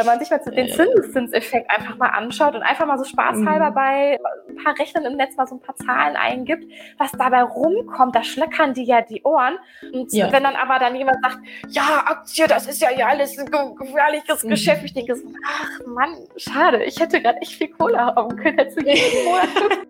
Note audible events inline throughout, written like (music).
wenn man sich mal den Zinseszinseffekt einfach mal anschaut und einfach mal so spaßhalber mhm. bei ein paar Rechnern im Netz mal so ein paar Zahlen eingibt, was dabei rumkommt, da schlöckern die ja die Ohren. Und ja. wenn dann aber dann jemand sagt, ja, Aktie, das ist ja ja alles ein gefährliches mhm. Geschäft, ich denke so, ach Mann, schade, ich hätte gerade echt viel Kohle haben können, hätte jeden Monat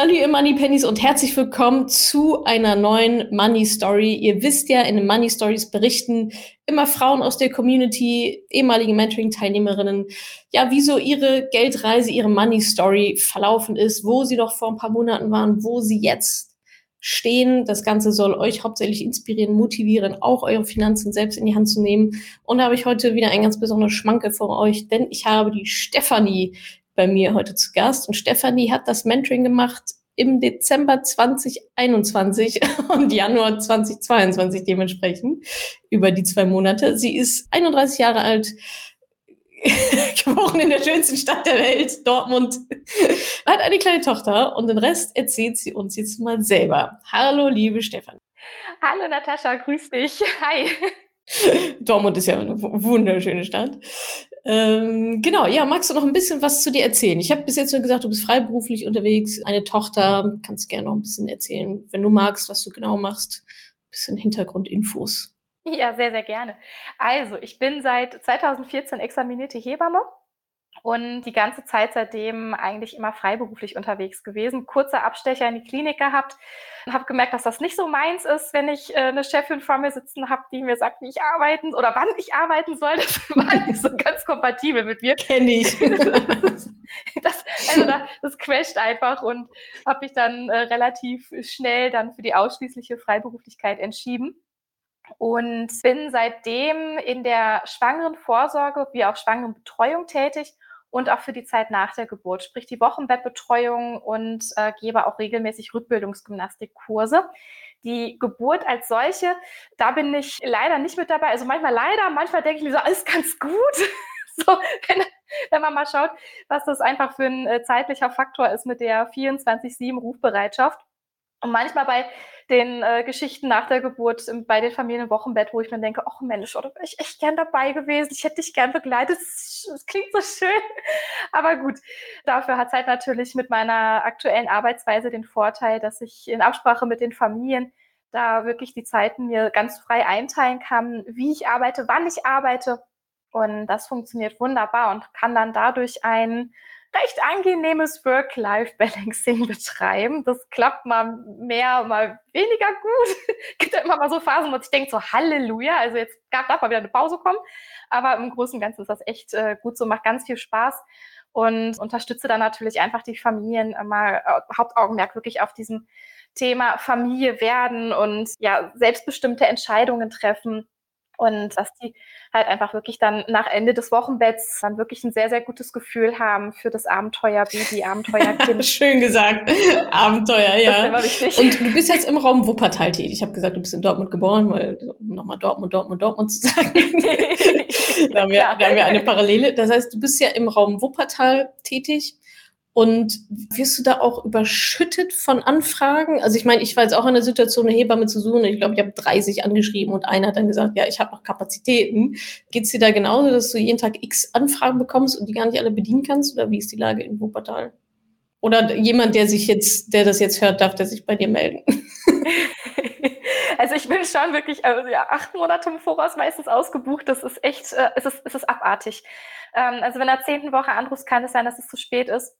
Salut ihr Money Pennies und herzlich willkommen zu einer neuen Money Story. Ihr wisst ja, in den Money Stories berichten immer Frauen aus der Community, ehemalige Mentoring-Teilnehmerinnen, ja, wie so ihre Geldreise, ihre Money Story verlaufen ist, wo sie doch vor ein paar Monaten waren, wo sie jetzt stehen. Das Ganze soll euch hauptsächlich inspirieren, motivieren, auch eure Finanzen selbst in die Hand zu nehmen. Und da habe ich heute wieder ein ganz besonderes Schmanke für euch, denn ich habe die Stefanie bei mir heute zu Gast. Und Stefanie hat das Mentoring gemacht im Dezember 2021 (laughs) und Januar 2022 dementsprechend über die zwei Monate. Sie ist 31 Jahre alt, (laughs) geboren in der schönsten Stadt der Welt, Dortmund, (laughs) hat eine kleine Tochter und den Rest erzählt sie uns jetzt mal selber. Hallo, liebe Stefanie. Hallo Natascha, grüß dich. Hi. (laughs) Dortmund ist ja eine wunderschöne Stadt. Ähm, genau, ja, magst du noch ein bisschen was zu dir erzählen? Ich habe bis jetzt nur gesagt, du bist freiberuflich unterwegs, eine Tochter. Kannst gerne noch ein bisschen erzählen, wenn du magst, was du genau machst. Ein bisschen Hintergrundinfos. Ja, sehr, sehr gerne. Also, ich bin seit 2014 examinierte Hebamme und die ganze Zeit seitdem eigentlich immer freiberuflich unterwegs gewesen. Kurzer Abstecher in die Klinik gehabt und habe gemerkt, dass das nicht so meins ist, wenn ich äh, eine Chefin vor mir sitzen habe, die mir sagt, wie ich arbeiten oder wann ich arbeiten soll. Das (laughs) war nicht so ganz kompatibel mit mir. Kenne ich. (laughs) das, also das, das quetscht einfach und habe mich dann äh, relativ schnell dann für die ausschließliche Freiberuflichkeit entschieden und bin seitdem in der Schwangerenvorsorge wie auch Schwangerenbetreuung tätig und auch für die Zeit nach der Geburt, sprich die Wochenbettbetreuung und äh, gebe auch regelmäßig Rückbildungsgymnastikkurse. Die Geburt als solche, da bin ich leider nicht mit dabei. Also manchmal leider, manchmal denke ich mir so, alles ganz gut. (laughs) so, wenn, wenn, man mal schaut, was das einfach für ein äh, zeitlicher Faktor ist mit der 24-7 Rufbereitschaft. Und manchmal bei den äh, Geschichten nach der Geburt im, bei den Familienwochenbett, wo ich mir denke, ach Mensch, oder wäre ich echt gern dabei gewesen, ich hätte dich gern begleitet, das, klingt so schön. (laughs) Aber gut, dafür hat es halt natürlich mit meiner aktuellen Arbeitsweise den Vorteil, dass ich in Absprache mit den Familien da wirklich die Zeiten mir ganz frei einteilen kann, wie ich arbeite, wann ich arbeite. Und das funktioniert wunderbar und kann dann dadurch ein recht angenehmes Work-Life-Balancing (laughs) betreiben. Das klappt mal mehr, mal weniger gut. (laughs) Gibt ja immer mal so Phasen, wo ich denke so Halleluja, also jetzt darf mal wieder eine Pause kommen. Aber im Großen und Ganzen ist das echt äh, gut so, macht ganz viel Spaß und unterstütze dann natürlich einfach die Familien mal äh, Hauptaugenmerk wirklich auf diesem Thema Familie werden und ja selbstbestimmte Entscheidungen treffen und dass die halt einfach wirklich dann nach Ende des Wochenbetts dann wirklich ein sehr, sehr gutes Gefühl haben für das Abenteuer Baby, Abenteuerkind. (laughs) Schön gesagt. Abenteuer, ja. Und du bist jetzt im Raum Wuppertal tätig. Ich habe gesagt, du bist in Dortmund geboren, weil um nochmal Dortmund, Dortmund, Dortmund zu sagen. (laughs) da, haben wir, da haben wir eine Parallele. Das heißt, du bist ja im Raum Wuppertal tätig. Und wirst du da auch überschüttet von Anfragen? Also ich meine, ich war jetzt auch in der Situation, eine Hebamme zu suchen. Ich glaube, ich habe 30 angeschrieben und einer hat dann gesagt, ja, ich habe noch Kapazitäten. Geht es dir da genauso, dass du jeden Tag x Anfragen bekommst und die gar nicht alle bedienen kannst? Oder wie ist die Lage in Wuppertal? Oder jemand, der sich jetzt, der das jetzt hört, darf der sich bei dir melden? (laughs) Also ich bin schon wirklich also ja, acht Monate im Voraus meistens ausgebucht. Das ist echt, äh, es, ist, es ist abartig. Ähm, also wenn der zehnten Woche anrufst, kann es sein, dass es zu spät ist.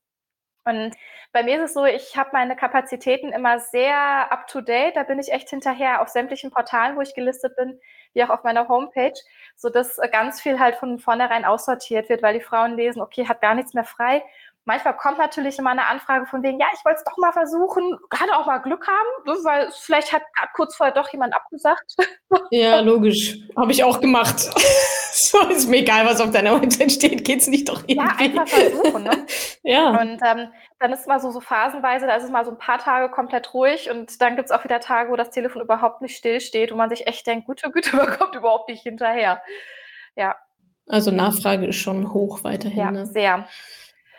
Und bei mir ist es so, ich habe meine Kapazitäten immer sehr up-to-date. Da bin ich echt hinterher auf sämtlichen Portalen, wo ich gelistet bin, wie auch auf meiner Homepage, sodass ganz viel halt von vornherein aussortiert wird, weil die Frauen lesen, okay, hat gar nichts mehr frei manchmal kommt natürlich immer eine Anfrage von wegen, ja, ich wollte es doch mal versuchen, kann auch mal Glück haben, weil vielleicht hat kurz vorher doch jemand abgesagt. (laughs) Ja, logisch. Habe ich auch gemacht. (laughs) so ist mir egal, was auf deiner Website steht, geht es nicht doch irgendwie. Ja, einfach versuchen, ne? (laughs) ja. Und ähm, dann ist es mal so, so phasenweise, da ist es mal so ein paar Tage komplett ruhig und dann gibt es auch wieder Tage, wo das Telefon überhaupt nicht stillsteht, wo man sich echt denkt, gute Güte, man kommt überhaupt nicht hinterher. Ja. Also Nachfrage ist schon hoch weiterhin. Ja, ne? sehr.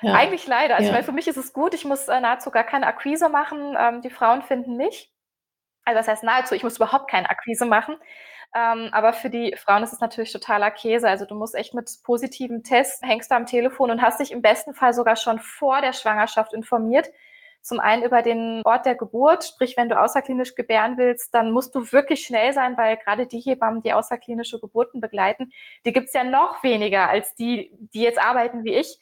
Ja. Eigentlich leider. Also, ja. weil für mich ist es gut, ich muss äh, nahezu gar keine Akquise machen. Ähm, die Frauen finden mich. Also das heißt nahezu, ich muss überhaupt keine Akquise machen. Ähm, aber für die Frauen ist es natürlich totaler Käse. Also du musst echt mit positiven Tests, hängst du am Telefon und hast dich im besten Fall sogar schon vor der Schwangerschaft informiert. Zum einen über den Ort der Geburt, sprich, wenn du außerklinisch gebären willst, dann musst du wirklich schnell sein, weil gerade die Hebammen, die außerklinische Geburten begleiten, die gibt's ja noch weniger als die, die jetzt arbeiten wie ich.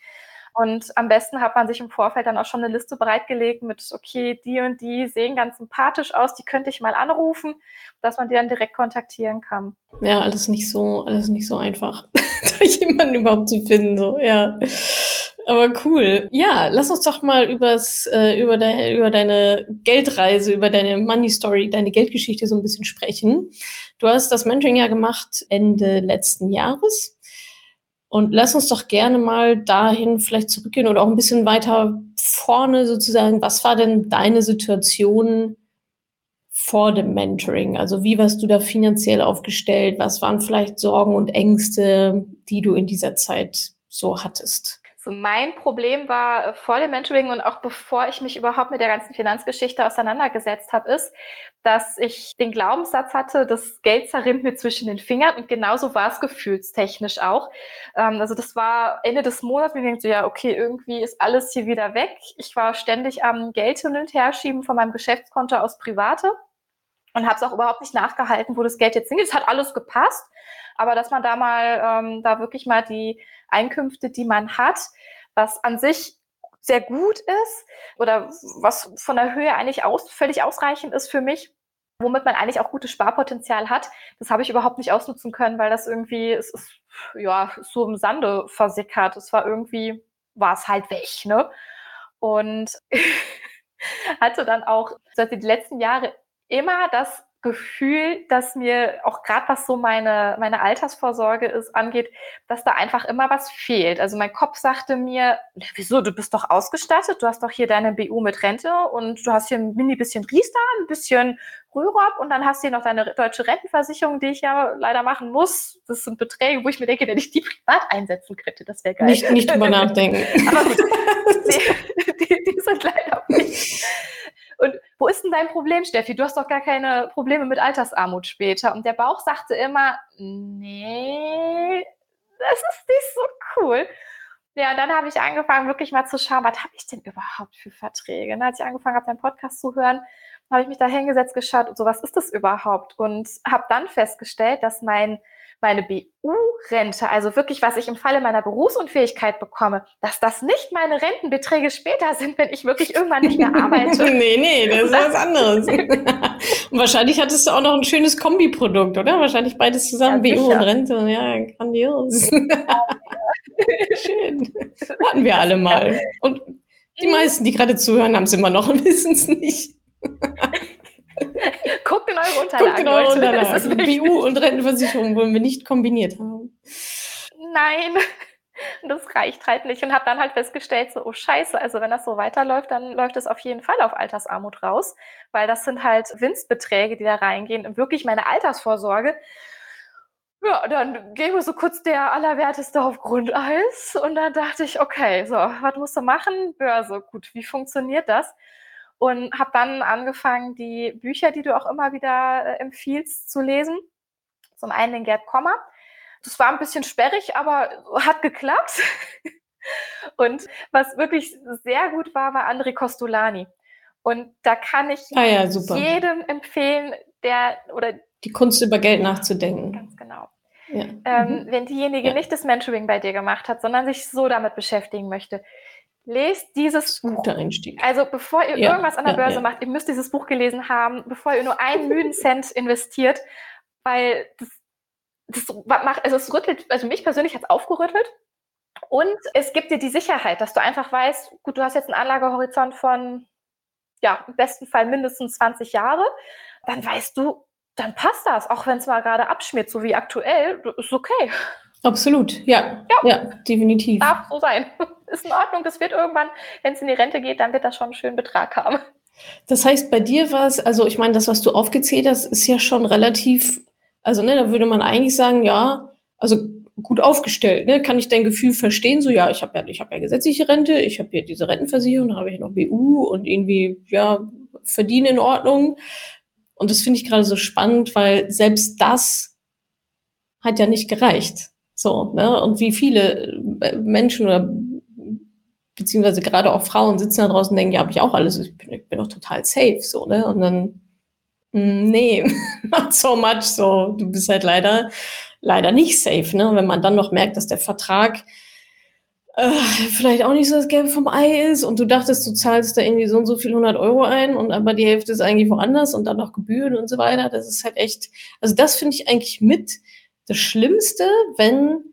Und am besten hat man sich im Vorfeld dann auch schon eine Liste bereitgelegt mit, okay, die und die sehen ganz sympathisch aus, die könnte ich mal anrufen, dass man die dann direkt kontaktieren kann. Ja, alles nicht so, alles nicht so einfach, (laughs) da jemanden überhaupt zu finden, so, ja. Aber cool. Ja, lass uns doch mal übers, äh, über, de, über deine Geldreise, über deine Money Story, deine Geldgeschichte so ein bisschen sprechen. Du hast das Mentoring ja gemacht Ende letzten Jahres. Und lass uns doch gerne mal dahin vielleicht zurückgehen oder auch ein bisschen weiter vorne sozusagen. Was war denn deine Situation vor dem Mentoring? Also wie warst du da finanziell aufgestellt? Was waren vielleicht Sorgen und Ängste, die du in dieser Zeit so hattest? So mein Problem war äh, vor dem Mentoring und auch bevor ich mich überhaupt mit der ganzen Finanzgeschichte auseinandergesetzt habe, ist, dass ich den Glaubenssatz hatte, das Geld zerrinnt mir zwischen den Fingern und genauso war es gefühlstechnisch auch. Ähm, also das war Ende des Monats, mir denkt so, ja, okay, irgendwie ist alles hier wieder weg. Ich war ständig am Geld hin und her schieben von meinem Geschäftskonto aus private und habe es auch überhaupt nicht nachgehalten, wo das Geld jetzt hingeht. Es hat alles gepasst, aber dass man da mal, ähm, da wirklich mal die Einkünfte, die man hat, was an sich sehr gut ist oder was von der Höhe eigentlich aus, völlig ausreichend ist für mich, womit man eigentlich auch gutes Sparpotenzial hat. Das habe ich überhaupt nicht ausnutzen können, weil das irgendwie, es ist, ja, so im Sande versickert. Es war irgendwie, war es halt weg, ne? Und (laughs) hatte dann auch seit die letzten Jahre immer das Gefühl, dass mir auch gerade was so meine, meine Altersvorsorge ist, angeht, dass da einfach immer was fehlt. Also mein Kopf sagte mir, wieso, du bist doch ausgestattet, du hast doch hier deine BU mit Rente und du hast hier ein mini bisschen Riester, ein bisschen Rürup und dann hast du hier noch deine deutsche Rentenversicherung, die ich ja leider machen muss. Das sind Beträge, wo ich mir denke, wenn ich die privat einsetzen könnte, das wäre geil. Nicht, nicht drüber (laughs) nachdenken. Aber gut, (laughs) die, die, die sind leider nicht. Denn dein Problem, Steffi? Du hast doch gar keine Probleme mit Altersarmut später. Und der Bauch sagte immer, nee, das ist nicht so cool. Ja, und dann habe ich angefangen, wirklich mal zu schauen, was habe ich denn überhaupt für Verträge? Und als ich angefangen habe, deinen Podcast zu hören, habe ich mich da hingesetzt, geschaut so, was ist das überhaupt? Und habe dann festgestellt, dass mein meine BU-Rente, also wirklich, was ich im Falle meiner Berufsunfähigkeit bekomme, dass das nicht meine Rentenbeträge später sind, wenn ich wirklich irgendwann nicht mehr arbeite. (laughs) nee, nee, das ist was anderes. (laughs) und wahrscheinlich hattest du auch noch ein schönes Kombiprodukt, oder? Wahrscheinlich beides zusammen, ja, BU und Rente. Ja, grandios. (laughs) Schön. Hatten wir alle mal. Und die meisten, die gerade zuhören, haben es immer noch und wissen es nicht. Guckt in eure Unterlagen. Guckt in eure Unterlagen. BU und Rentenversicherung wollen wir nicht kombiniert haben. Nein, (laughs) das reicht halt nicht. Und habe dann halt festgestellt, so, oh scheiße, also wenn das so weiterläuft, dann läuft es auf jeden Fall auf Altersarmut raus, weil das sind halt Winstbeträge, die da reingehen und wirklich meine Altersvorsorge. Ja, dann ging mir so kurz der Allerwerteste auf Grundeis und dann dachte ich, okay, so, was musst du machen? Börse, gut, wie funktioniert das? Und habe dann angefangen, die Bücher, die du auch immer wieder äh, empfiehlst, zu lesen. Zum einen den Gerd Kommer. Das war ein bisschen sperrig, aber hat geklappt. (laughs) und was wirklich sehr gut war, war André Costolani. Und da kann ich ah ja, jedem empfehlen, der oder die Kunst über Geld nachzudenken. Ganz genau. Ja. Ähm, mhm. Wenn diejenige ja. nicht das Mentoring bei dir gemacht hat, sondern sich so damit beschäftigen möchte, lest dieses Buch. Guter Einstieg. Also bevor ihr ja, irgendwas an der ja, Börse ja. macht, ihr müsst dieses Buch gelesen haben, bevor ihr nur einen (laughs) müden Cent investiert, weil das, das macht, also es rüttelt, also mich persönlich hat es aufgerüttelt. Und es gibt dir die Sicherheit, dass du einfach weißt, gut, du hast jetzt einen Anlagehorizont von, ja, im besten Fall mindestens 20 Jahre, dann weißt du, dann passt das, auch wenn es mal gerade abschmiert, so wie aktuell, ist okay. Absolut, ja. Ja, ja definitiv. Darf so sein. (laughs) Ist in Ordnung. Das wird irgendwann, wenn es in die Rente geht, dann wird das schon einen schönen Betrag haben. Das heißt, bei dir war es, also ich meine, das, was du aufgezählt hast, ist ja schon relativ, also ne, da würde man eigentlich sagen, ja, also gut aufgestellt. Ne? Kann ich dein Gefühl verstehen? So, ja, ich habe ja, ich habe ja gesetzliche Rente, ich habe hier diese Rentenversicherung, dann habe ich noch BU und irgendwie, ja, verdiene in Ordnung. Und das finde ich gerade so spannend, weil selbst das hat ja nicht gereicht. So, ne? Und wie viele äh, Menschen oder beziehungsweise gerade auch Frauen sitzen da draußen und denken, ja, habe ich auch alles, ich bin, ich bin doch total safe, so, ne? Und dann, hm, nee, (laughs) not so much, so, du bist halt leider, leider nicht safe, ne? Und wenn man dann noch merkt, dass der Vertrag äh, vielleicht auch nicht so das Gelbe vom Ei ist und du dachtest, du zahlst da irgendwie so und so viel 100 Euro ein und aber die Hälfte ist eigentlich woanders und dann noch Gebühren und so weiter, das ist halt echt, also das finde ich eigentlich mit das Schlimmste, wenn,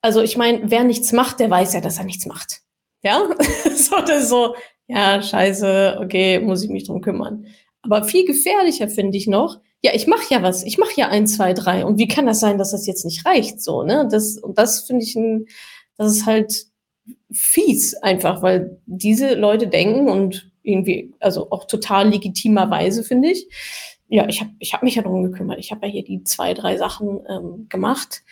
also ich meine, wer nichts macht, der weiß ja, dass er nichts macht. Ja, (laughs) so, das so, ja, scheiße, okay, muss ich mich drum kümmern. Aber viel gefährlicher finde ich noch, ja, ich mache ja was, ich mache ja ein, zwei, drei. Und wie kann das sein, dass das jetzt nicht reicht? So, ne? Das, und das finde ich ein, das ist halt fies einfach, weil diese Leute denken und irgendwie, also auch total legitimerweise, finde ich. Ja, ich habe ich hab mich ja darum gekümmert. Ich habe ja hier die zwei, drei Sachen ähm, gemacht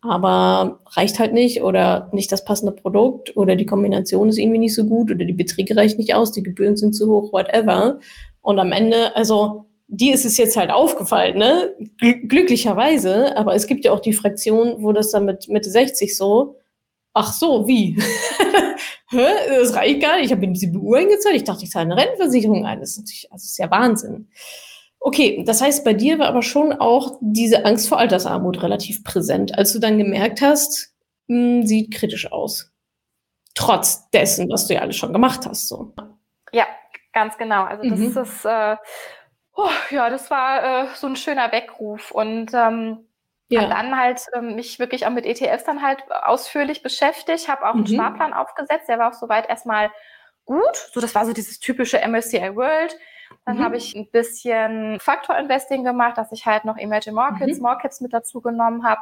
aber reicht halt nicht oder nicht das passende Produkt oder die Kombination ist irgendwie nicht so gut oder die Beträge reichen nicht aus, die Gebühren sind zu hoch, whatever. Und am Ende, also die ist es jetzt halt aufgefallen, ne? glücklicherweise, aber es gibt ja auch die Fraktion, wo das dann mit Mitte 60 so, ach so, wie? (laughs) Hä? Das reicht gar nicht. Ich habe in diese BU eingezahlt. Ich dachte, ich zahle eine Rentenversicherung ein. Das ist natürlich, also ist ja Wahnsinn. Okay, das heißt, bei dir war aber schon auch diese Angst vor Altersarmut relativ präsent, als du dann gemerkt hast, mh, hm, sieht kritisch aus. Trotz dessen, was du ja alles schon gemacht hast. So. Ja, ganz genau. Also das mhm. ist, äh, oh, ja, das war äh, so ein schöner Weckruf. Und ähm, ja. Hab dann halt ähm, mich wirklich auch mit ETFs dann halt ausführlich beschäftigt, habe auch einen mhm. Sparplan aufgesetzt, der war auch soweit erstmal gut. So, das war so dieses typische MSCI World. Dann mhm. habe ich ein bisschen Faktor Investing gemacht, dass ich halt noch Emerging Markets, mhm. Caps mit dazu genommen habe.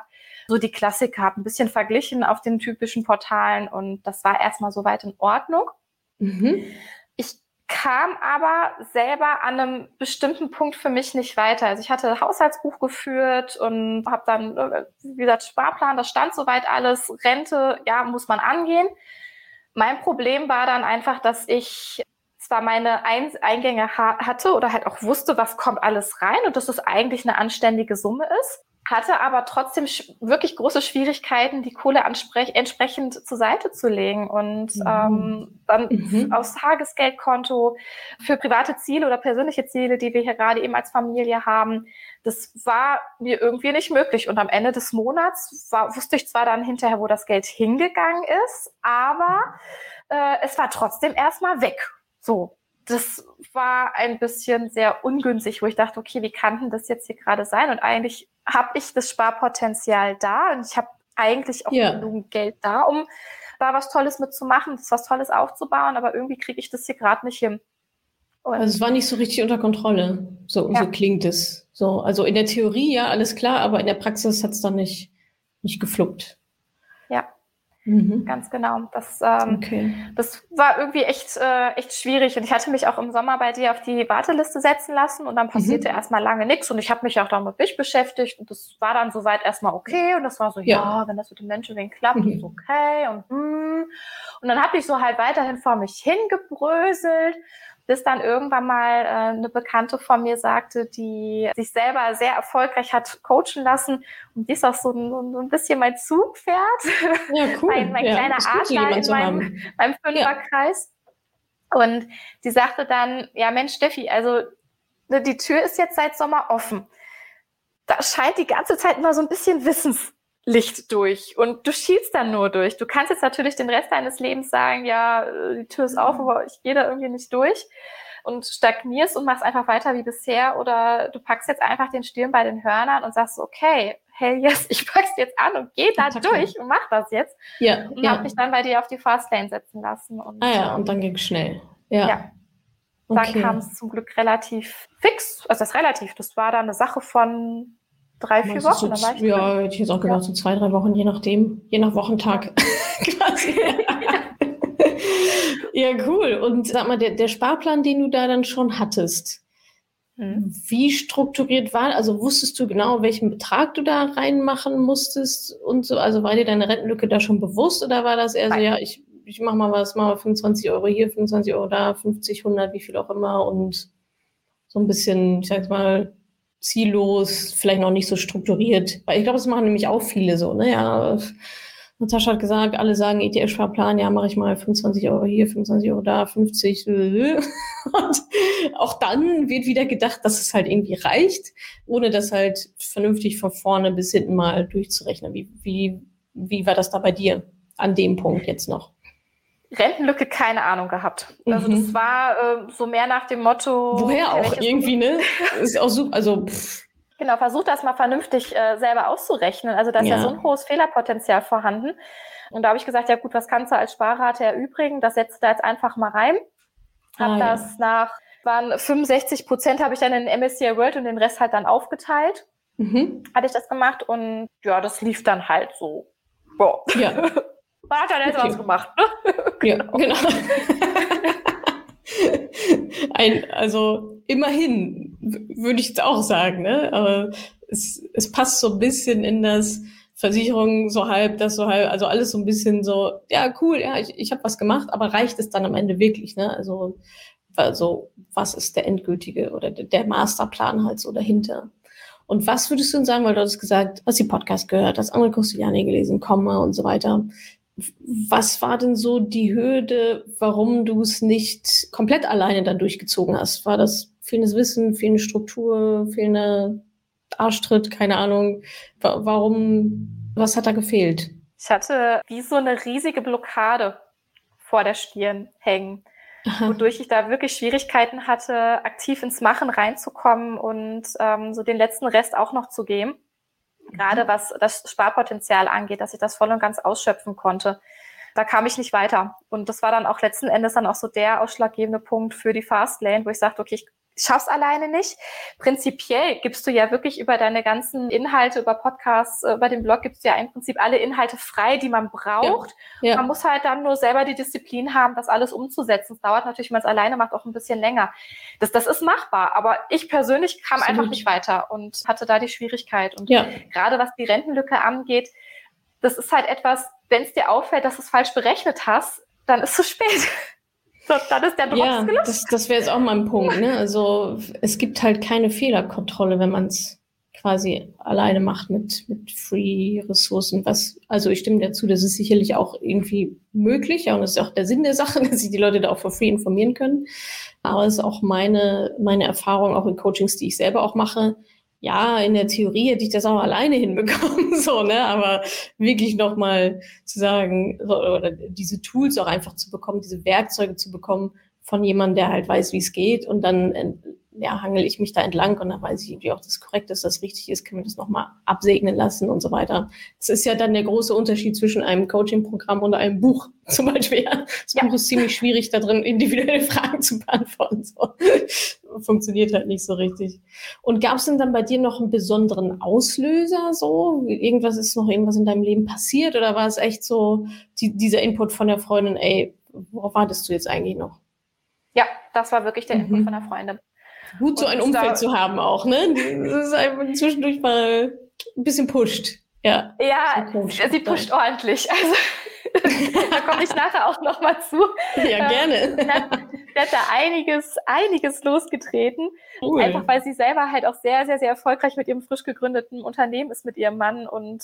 So die Klassiker, habe ein bisschen verglichen auf den typischen Portalen und das war erstmal soweit in Ordnung. Mhm. Ich kam aber selber an einem bestimmten Punkt für mich nicht weiter. Also ich hatte Haushaltsbuch geführt und habe dann, äh, wie gesagt, Sparplan, das stand soweit alles. Rente, ja, muss man angehen. Mein Problem war dann einfach, dass ich zwar meine Eingänge ha hatte oder halt auch wusste, was kommt alles rein und dass es eigentlich eine anständige Summe ist, hatte aber trotzdem wirklich große Schwierigkeiten, die Kohle entsprechend zur Seite zu legen und mhm. ähm, dann mhm. aufs Tagesgeldkonto für private Ziele oder persönliche Ziele, die wir hier gerade eben als Familie haben. Das war mir irgendwie nicht möglich. Und am Ende des Monats war, wusste ich zwar dann hinterher, wo das Geld hingegangen ist, aber äh, es war trotzdem erstmal weg. So, das war ein bisschen sehr ungünstig, wo ich dachte, okay, wie kann denn das jetzt hier gerade sein? Und eigentlich habe ich das Sparpotenzial da und ich habe eigentlich auch ja. genug Geld da, um da was Tolles mitzumachen, was Tolles aufzubauen, aber irgendwie kriege ich das hier gerade nicht hin. Und also es war nicht so richtig unter Kontrolle. So, ja. so klingt es. So, also in der Theorie ja alles klar, aber in der Praxis hat es dann nicht, nicht gefluppt. Mhm. Ganz genau. Das, ähm, okay. das war irgendwie echt, äh, echt schwierig. Und ich hatte mich auch im Sommer bei dir auf die Warteliste setzen lassen und dann passierte mhm. erstmal lange nichts. Und ich habe mich auch damit nicht beschäftigt. Und das war dann soweit erstmal okay. Und das war so, ja, ja wenn das mit dem Menschenwegen klappt, mhm. ist okay. Und, mm. und dann habe ich so halt weiterhin vor mich hingebröselt bis dann irgendwann mal äh, eine Bekannte von mir sagte, die sich selber sehr erfolgreich hat coachen lassen und die ist auch so ein, so ein bisschen mein Zugpferd, ja, (laughs) cool. mein, mein ja, kleiner Adler in meinem, meinem Fünferkreis. Ja. Und die sagte dann, ja Mensch Steffi, also ne, die Tür ist jetzt seit Sommer offen. Da scheint die ganze Zeit immer so ein bisschen Wissens Licht durch und du schielst dann nur durch. Du kannst jetzt natürlich den Rest deines Lebens sagen, ja, die Tür ist auf, mhm. aber ich gehe da irgendwie nicht durch und stagnierst und machst einfach weiter wie bisher oder du packst jetzt einfach den Stirn bei den Hörnern und sagst, okay, hell yes, (laughs) ich pack's jetzt an und gehe da (laughs) durch und mach das jetzt. Ja, und ja. habe mich dann bei dir auf die Fastlane setzen lassen. Und, ah ja, und dann ging schnell. Ja. ja. Dann okay. kam es zum Glück relativ fix. Also das relativ, das war dann eine Sache von drei, vier Wochen. So, ja, hätte ich jetzt auch gedacht, ja. so zwei, drei Wochen, je nachdem, je nach Wochentag (laughs) quasi. ja, cool. Und sag mal, der, der Sparplan, den du da dann schon hattest, Mhm. Wie strukturiert war, also wusstest du genau, welchen Betrag du da reinmachen musstest und so? Also war dir deine Rentenlücke da schon bewusst oder war das eher so, ja, ich, ich mach mal was, mach mal 25 Euro hier, 25 Euro da, 50, 100, wie viel auch immer und so ein bisschen, ich sag mal, ziellos, vielleicht noch nicht so strukturiert. Weil ich glaube, das machen nämlich auch viele so, ne? Ja, Natascha hat gesagt, alle sagen ETF-Sparplan, ja, mache ich mal 25 Euro hier, 25 Euro da, 50. (laughs) Und auch dann wird wieder gedacht, dass es halt irgendwie reicht, ohne das halt vernünftig von vorne bis hinten mal durchzurechnen. Wie, wie, wie war das da bei dir an dem Punkt jetzt noch? Rentenlücke keine Ahnung gehabt. Also mhm. das war äh, so mehr nach dem Motto. Woher auch irgendwie, ne? (laughs) Ist auch super, also pff. Genau, versuch das mal vernünftig äh, selber auszurechnen. Also da ist ja. ja so ein hohes Fehlerpotenzial vorhanden. Und da habe ich gesagt, ja gut, was kannst du als Sparrate erübrigen? Das setzt du da jetzt einfach mal rein. Hab ah, das ja. nach, waren 65 Prozent habe ich dann in MSCI World und den Rest halt dann aufgeteilt. Mhm. Hatte ich das gemacht und ja, das lief dann halt so. Boah. Ja. (laughs) Man hat dann jetzt okay. was gemacht, ne? (laughs) Ja, genau. Ein, also immerhin, würde ich jetzt auch sagen, ne? Aber es, es passt so ein bisschen in das Versicherung so halb, das so halb, also alles so ein bisschen so, ja, cool, ja, ich, ich habe was gemacht, aber reicht es dann am Ende wirklich, ne? Also, also was ist der endgültige oder der Masterplan halt so dahinter? Und was würdest du denn sagen, weil du hast gesagt, hast die Podcast gehört, hast andere Kostiliane gelesen, Komma und so weiter. Was war denn so die Hürde, warum du es nicht komplett alleine dann durchgezogen hast? War das fehlendes Wissen, fehlende Struktur, fehlender Arschtritt, keine Ahnung? Warum, was hat da gefehlt? Ich hatte wie so eine riesige Blockade vor der Stirn hängen, Aha. wodurch ich da wirklich Schwierigkeiten hatte, aktiv ins Machen reinzukommen und ähm, so den letzten Rest auch noch zu geben gerade mhm. was das Sparpotenzial angeht, dass ich das voll und ganz ausschöpfen konnte. Da kam ich nicht weiter. Und das war dann auch letzten Endes dann auch so der ausschlaggebende Punkt für die Fastlane, wo ich sagte, okay, ich schaff's alleine nicht. Prinzipiell gibst du ja wirklich über deine ganzen Inhalte, über Podcasts, äh, über den Blog gibst du ja im Prinzip alle Inhalte frei, die man braucht. Ja, ja. Man muss halt dann nur selber die Disziplin haben, das alles umzusetzen. Es dauert natürlich, wenn man es alleine macht, auch ein bisschen länger. Das, das ist machbar, aber ich persönlich kam Absolut. einfach nicht weiter und hatte da die Schwierigkeit. Und ja. gerade was die Rentenlücke angeht, das ist halt etwas, wenn es dir auffällt, dass du es falsch berechnet hast, dann ist es zu spät. (laughs) So, dann ist der Drops ja, gelöscht. Das, das wäre jetzt auch mein Punkt. Ne? Also es gibt halt keine Fehlerkontrolle, wenn man es quasi alleine macht mit, mit Free-Ressourcen. Was, also ich stimme dazu, das ist sicherlich auch irgendwie möglich. Ja, und das ist auch der Sinn der Sache, (laughs) dass sich die Leute da auch for free informieren können. Aber es ist auch meine, meine Erfahrung, auch in Coachings, die ich selber auch mache ja, in der Theorie hätte ich das auch alleine hinbekommen, (laughs) so, ne, aber wirklich nochmal zu sagen, oder diese Tools auch einfach zu bekommen, diese Werkzeuge zu bekommen von jemandem, der halt weiß, wie es geht und dann ja, hangel ich mich da entlang und dann weiß ich irgendwie auch, dass korrekt ist, dass richtig ist, kann mir das nochmal absegnen lassen und so weiter. Das ist ja dann der große Unterschied zwischen einem Coaching-Programm und einem Buch (laughs) zum Beispiel. Das ja. Buch ist ziemlich schwierig, da drin individuelle (laughs) Fragen zu beantworten. So. (laughs) Funktioniert halt nicht so richtig. Und gab es denn dann bei dir noch einen besonderen Auslöser so? Irgendwas ist noch irgendwas in deinem Leben passiert oder war es echt so die, dieser Input von der Freundin, ey, worauf wartest du jetzt eigentlich noch? Ja, das war wirklich der Input mhm. von der Freundin. Gut, so ein Umfeld zu haben auch, ne? Das ist einfach zwischendurch mal ein bisschen pusht. Ja, ja sie pusht ordentlich. (laughs) Also da komme ich nachher auch noch mal zu. Ja, gerne. Sie hat, hat da einiges, einiges losgetreten. Cool. Einfach weil sie selber halt auch sehr, sehr, sehr erfolgreich mit ihrem frisch gegründeten Unternehmen ist, mit ihrem Mann und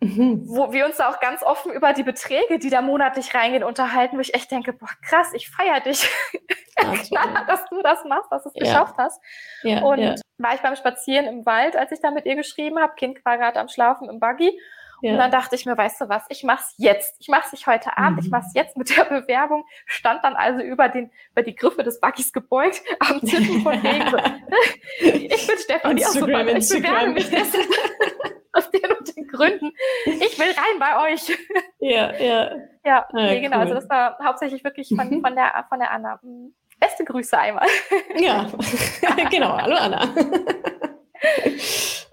Mhm. Wo wir uns da auch ganz offen über die Beträge, die da monatlich reingehen, unterhalten, wo ich echt denke, boah, krass, ich feiere dich, (laughs) Klar, dass du das machst, dass du es ja. geschafft hast. Ja, und ja. war ich beim Spazieren im Wald, als ich da mit ihr geschrieben habe, Kind war gerade am Schlafen im Buggy. Und dann dachte ich mir, weißt du was, ich mach's jetzt. Ich mach's nicht heute Abend, mhm. ich mach's jetzt mit der Bewerbung. Stand dann also über den, über die Griffe des Buggys gebeugt, (laughs) am Zippen von Regen. (laughs) ich bin Stefanie aus Instagram, ich bewerbe mich dessen (laughs) aus den und den Gründen. Ich will rein bei euch. (laughs) Ja, ja. Ja, ah, nee, genau. Also cool. Also das war hauptsächlich wirklich von, von, der, von der Anna. Hm, beste Grüße einmal. (laughs) Ja, genau. Hallo Anna.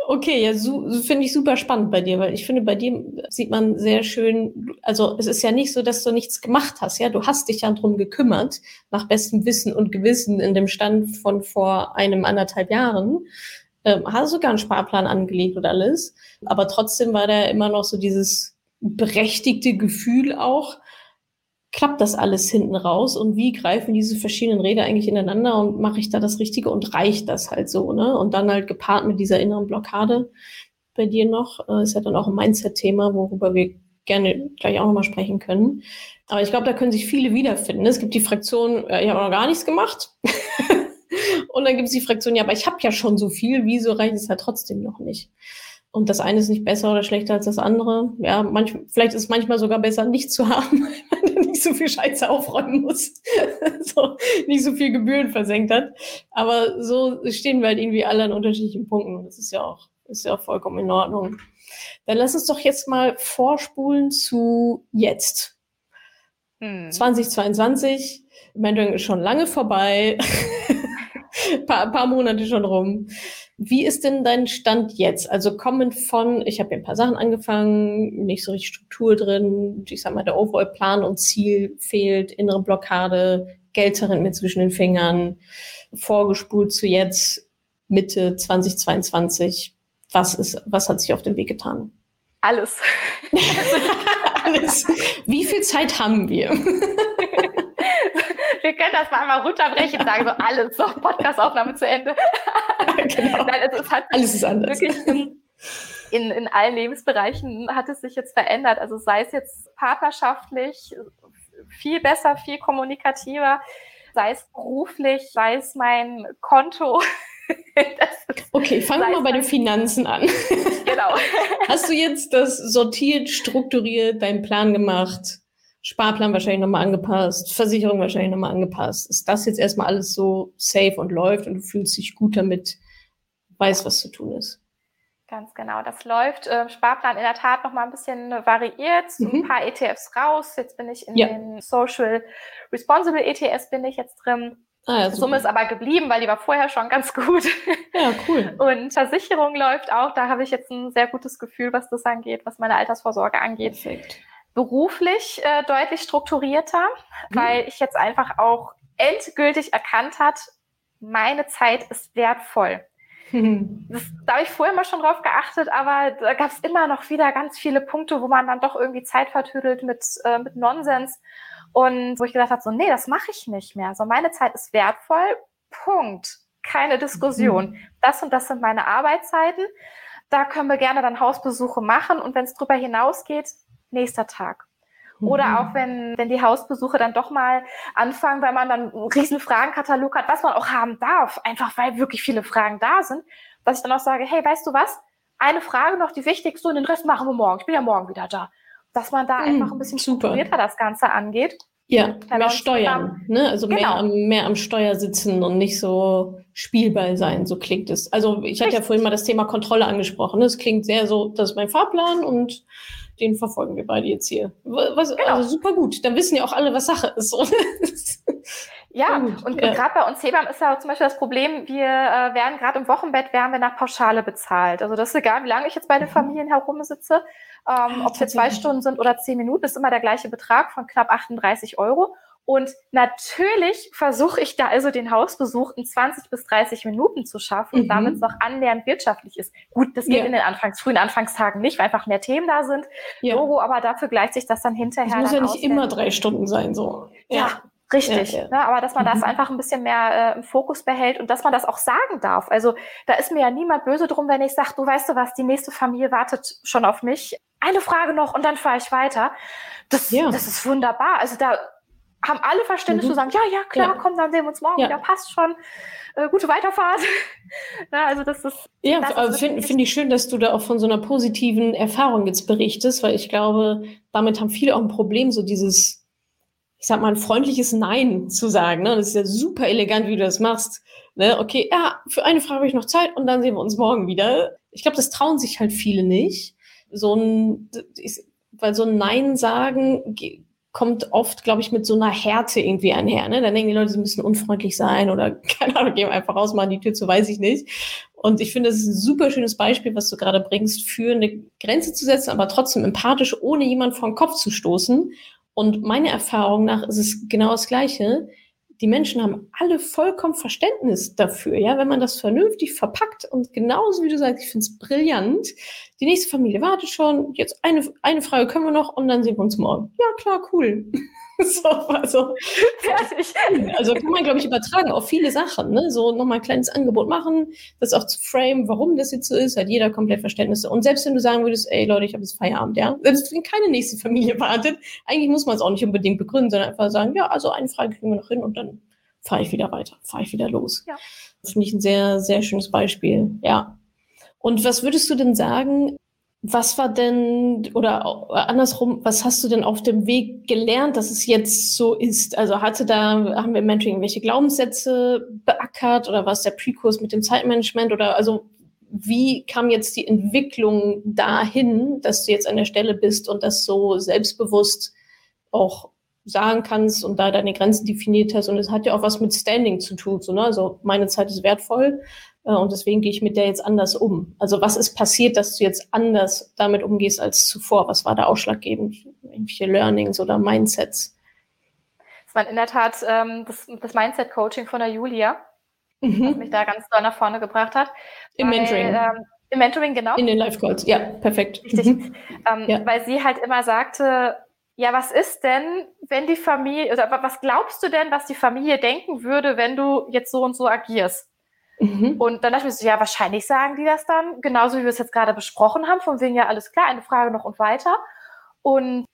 Okay, ja, so, finde ich super spannend bei dir, weil ich finde, bei dir sieht man sehr schön, also es ist ja nicht so, dass du nichts gemacht hast, ja, du hast dich ja drum gekümmert, nach bestem Wissen und Gewissen in dem Stand von vor einem anderthalb Jahren, ähm, hast sogar einen Sparplan angelegt und alles, aber trotzdem war da immer noch so dieses berechtigte Gefühl auch, klappt das alles hinten raus und wie greifen diese verschiedenen Räder eigentlich ineinander und mache ich da das Richtige und reicht das halt so, ne? Und dann halt gepaart mit dieser inneren Blockade bei dir noch, äh, ist ja dann auch ein Mindset-Thema, worüber wir gerne gleich auch nochmal sprechen können. Aber ich glaube, da können sich viele wiederfinden. Es gibt die Fraktion, äh, ich habe noch gar nichts gemacht. (laughs) und dann gibt es die Fraktion, ja, aber ich habe ja schon so viel, wieso reicht es halt trotzdem noch nicht? Und das eine ist nicht besser oder schlechter als das andere. Ja, manch, vielleicht ist es manchmal sogar besser, nicht zu haben, (laughs) wenn man nicht so viel Scheiße aufräumen muss, (laughs) so, nicht so viel Gebühren versenkt hat. Aber so stehen wir halt irgendwie alle an unterschiedlichen Punkten. Das ist ja auch, ist ja auch vollkommen in Ordnung. Dann lass uns doch jetzt mal vorspulen zu jetzt. Hm. 2022. Mentoring ist schon lange vorbei. (laughs) paar, paar Monate schon rum. Wie ist denn dein Stand jetzt? Also kommend von, ich habe ja ein paar Sachen angefangen, nicht so richtig Struktur drin, ich sag mal, der Overall-Plan und Ziel fehlt, innere Blockade, Geld zerrinnt mir zwischen den Fingern, vorgespult zu jetzt, Mitte 2022. Was ist, was hat sich auf dem Weg getan? Alles. (laughs) Alles. Wie viel Zeit haben wir? Wir können das mal einmal runterbrechen und sagen so alles, so Podcastaufnahme zu Ende. (laughs) genau. Nein, also alles ist anders. Wirklich in, in, in allen Lebensbereichen hat es sich jetzt verändert. Also sei es jetzt partnerschaftlich, viel besser, viel kommunikativer, sei es beruflich, sei es mein Konto. (laughs) okay, fangen wir mal bei den Finanzen an. genau. (laughs) Hast du jetzt das sortiert, strukturiert, deinen Plan gemacht? Sparplan wahrscheinlich nochmal angepasst, Versicherung wahrscheinlich nochmal angepasst. Ist das jetzt erstmal alles so safe und läuft und du fühlst dich gut damit, weißt, was zu tun ist? Ganz genau, das läuft. Äh, Sparplan in der Tat noch mal ein bisschen variiert, mhm. ein paar ETFs raus. Jetzt bin ich in ja. den Social Responsible ETFs bin ich jetzt drin. Ah, ja, Summe ist aber geblieben, weil die war vorher schon ganz gut. Ja, cool. (laughs) Und Versicherung läuft auch. Da habe ich jetzt ein sehr gutes Gefühl, was das angeht, was meine Altersvorsorge angeht. Perfekt beruflich äh, deutlich strukturierter, mhm. weil ich jetzt einfach auch endgültig erkannt hat, meine Zeit ist wertvoll. (laughs) Das, da habe ich vorher mal schon drauf geachtet, aber da gab es immer noch wieder ganz viele Punkte, wo man dann doch irgendwie Zeit vertüdelt mit, äh, mit Nonsens. Und wo ich gedacht habe, so, nee, das mache ich nicht mehr. So, meine Zeit ist wertvoll. Punkt. Keine Diskussion. Mhm. Das und das sind meine Arbeitszeiten. Da können wir gerne dann Hausbesuche machen. Und wenn es darüber hinausgeht, nächster Tag. Oder mhm. auch wenn, wenn die Hausbesuche dann doch mal anfangen, weil man dann einen riesen Fragenkatalog hat, was man auch haben darf, einfach weil wirklich viele Fragen da sind, dass ich dann auch sage, hey, weißt du was? Eine Frage noch, die wichtigste, und den Rest machen wir morgen. Ich bin ja morgen wieder da. Dass man da mhm, einfach ein bisschen super. strukturierter das Ganze angeht. Ja, mehr steuern, ne? Also genau. mehr, am, mehr am Steuer sitzen und nicht so Spielball sein, so klingt es. Also ich hatte ja vorhin mal das Thema Kontrolle angesprochen. Es klingt sehr so, das ist mein Fahrplan und den verfolgen wir beide jetzt hier. Was, genau. Also super gut. Dann wissen ja auch alle, was Sache ist. (laughs) ja, und ja. gerade bei uns Hebammen ist ja zum Beispiel das Problem, wir äh, werden gerade im Wochenbett werden wir nach Pauschale bezahlt. Also das ist egal, wie lange ich jetzt bei den mhm. Familien herumsitze, ähm, ob es zwei Stunden sind oder zehn Minuten, ist immer der gleiche Betrag von knapp 38 Euro. Und natürlich versuche ich da also den Hausbesuch in 20 bis 30 Minuten zu schaffen, mhm. damit es noch annähernd wirtschaftlich ist. Gut, das geht ja. in den Anfangs, frühen Anfangstagen nicht, weil einfach mehr Themen da sind. Ja. Logo, aber dafür gleicht sich das dann hinterher. Es muss ja nicht auswählen. immer drei Stunden sein, so. Ja. ja. Richtig. Ne, aber dass man mhm. das einfach ein bisschen mehr äh, im Fokus behält und dass man das auch sagen darf. Also da ist mir ja niemand böse drum, wenn ich sage, du weißt du was, die nächste Familie wartet schon auf mich. Eine Frage noch und dann fahre ich weiter. Das, ja. das ist wunderbar. Also da haben alle Verständnis mhm. zu sagen, ja, ja, klar, ja. komm, dann sehen wir uns morgen ja. wieder, passt schon. Äh, gute Weiterfahrt. (laughs) Na, also das ist. Ja, finde find ich schön, dass du da auch von so einer positiven Erfahrung jetzt berichtest, weil ich glaube, damit haben viele auch ein Problem, so dieses, ich sag mal, ein freundliches Nein zu sagen. Ne? Das ist ja super elegant, wie du das machst. Ne? Okay, ja, für eine Frage habe ich noch Zeit und dann sehen wir uns morgen wieder. Ich glaube, das trauen sich halt viele nicht. So ein, weil so ein Nein sagen kommt oft, glaube ich, mit so einer Härte irgendwie einher. Ne? Dann denken die Leute, sie müssen unfreundlich sein oder (laughs) keine Ahnung, gehen einfach raus, machen die Tür zu, weiß ich nicht. Und ich finde, das ist ein super schönes Beispiel, was du gerade bringst, für eine Grenze zu setzen, aber trotzdem empathisch, ohne jemand vor den Kopf zu stoßen. Und meiner Erfahrung nach ist es genau das Gleiche die Menschen haben alle vollkommen Verständnis dafür, ja, wenn man das vernünftig verpackt und genauso wie du sagst, ich finde es brillant. Die nächste Familie wartet schon, jetzt eine, eine Frage können wir noch und dann sehen wir uns morgen. Ja, klar, cool. (laughs) so, also, fertig. Also kann man, glaube ich, übertragen auf viele Sachen. Ne? So nochmal ein kleines Angebot machen, das auch zu frame, warum das jetzt so ist, hat jeder komplett Verständnis. Und selbst wenn du sagen würdest, ey Leute, ich habe jetzt Feierabend, ja, selbst wenn keine nächste Familie (laughs) wartet, eigentlich muss man es auch nicht unbedingt begründen, sondern einfach sagen, ja, also eine Frage kriegen wir noch hin und dann fahre ich wieder weiter, fahre ich wieder los. Ja. Das finde ich ein sehr, sehr schönes Beispiel. Ja. Und was würdest du denn sagen, was war denn, oder andersrum, was hast du denn auf dem Weg gelernt, dass es jetzt so ist? Also hatte da, haben wir im Mentoring irgendwelche Glaubenssätze beackert oder war es der Prekurs mit dem Zeitmanagement oder also wie kam jetzt die Entwicklung dahin, dass du jetzt an der Stelle bist und das so selbstbewusst auch sagen kannst und da deine Grenzen definiert hast. Und es hat ja auch was mit Standing zu tun. So, ne? Also meine Zeit ist wertvoll und deswegen gehe ich mit der jetzt anders um. Also was ist passiert, dass du jetzt anders damit umgehst als zuvor? Was war da ausschlaggebend? Irgendwelche Learnings oder Mindsets? Das war in der Tat ähm, das, das Mindset-Coaching von der Julia, mhm. was mich da ganz doll nach vorne gebracht hat. Im weil, Mentoring. Ähm, Im Mentoring, genau. In den Live-Calls, ja, perfekt. Richtig. Mhm. Ähm, ja. Weil sie halt immer sagte, ja, was ist denn, wenn die Familie, oder was glaubst du denn, was die Familie denken würde, wenn du jetzt so und so agierst? Mhm. Und dann dachte ich mir so, ja, wahrscheinlich sagen die das dann, genauso wie wir es jetzt gerade besprochen haben, von wegen ja alles klar, eine Frage noch und weiter. Und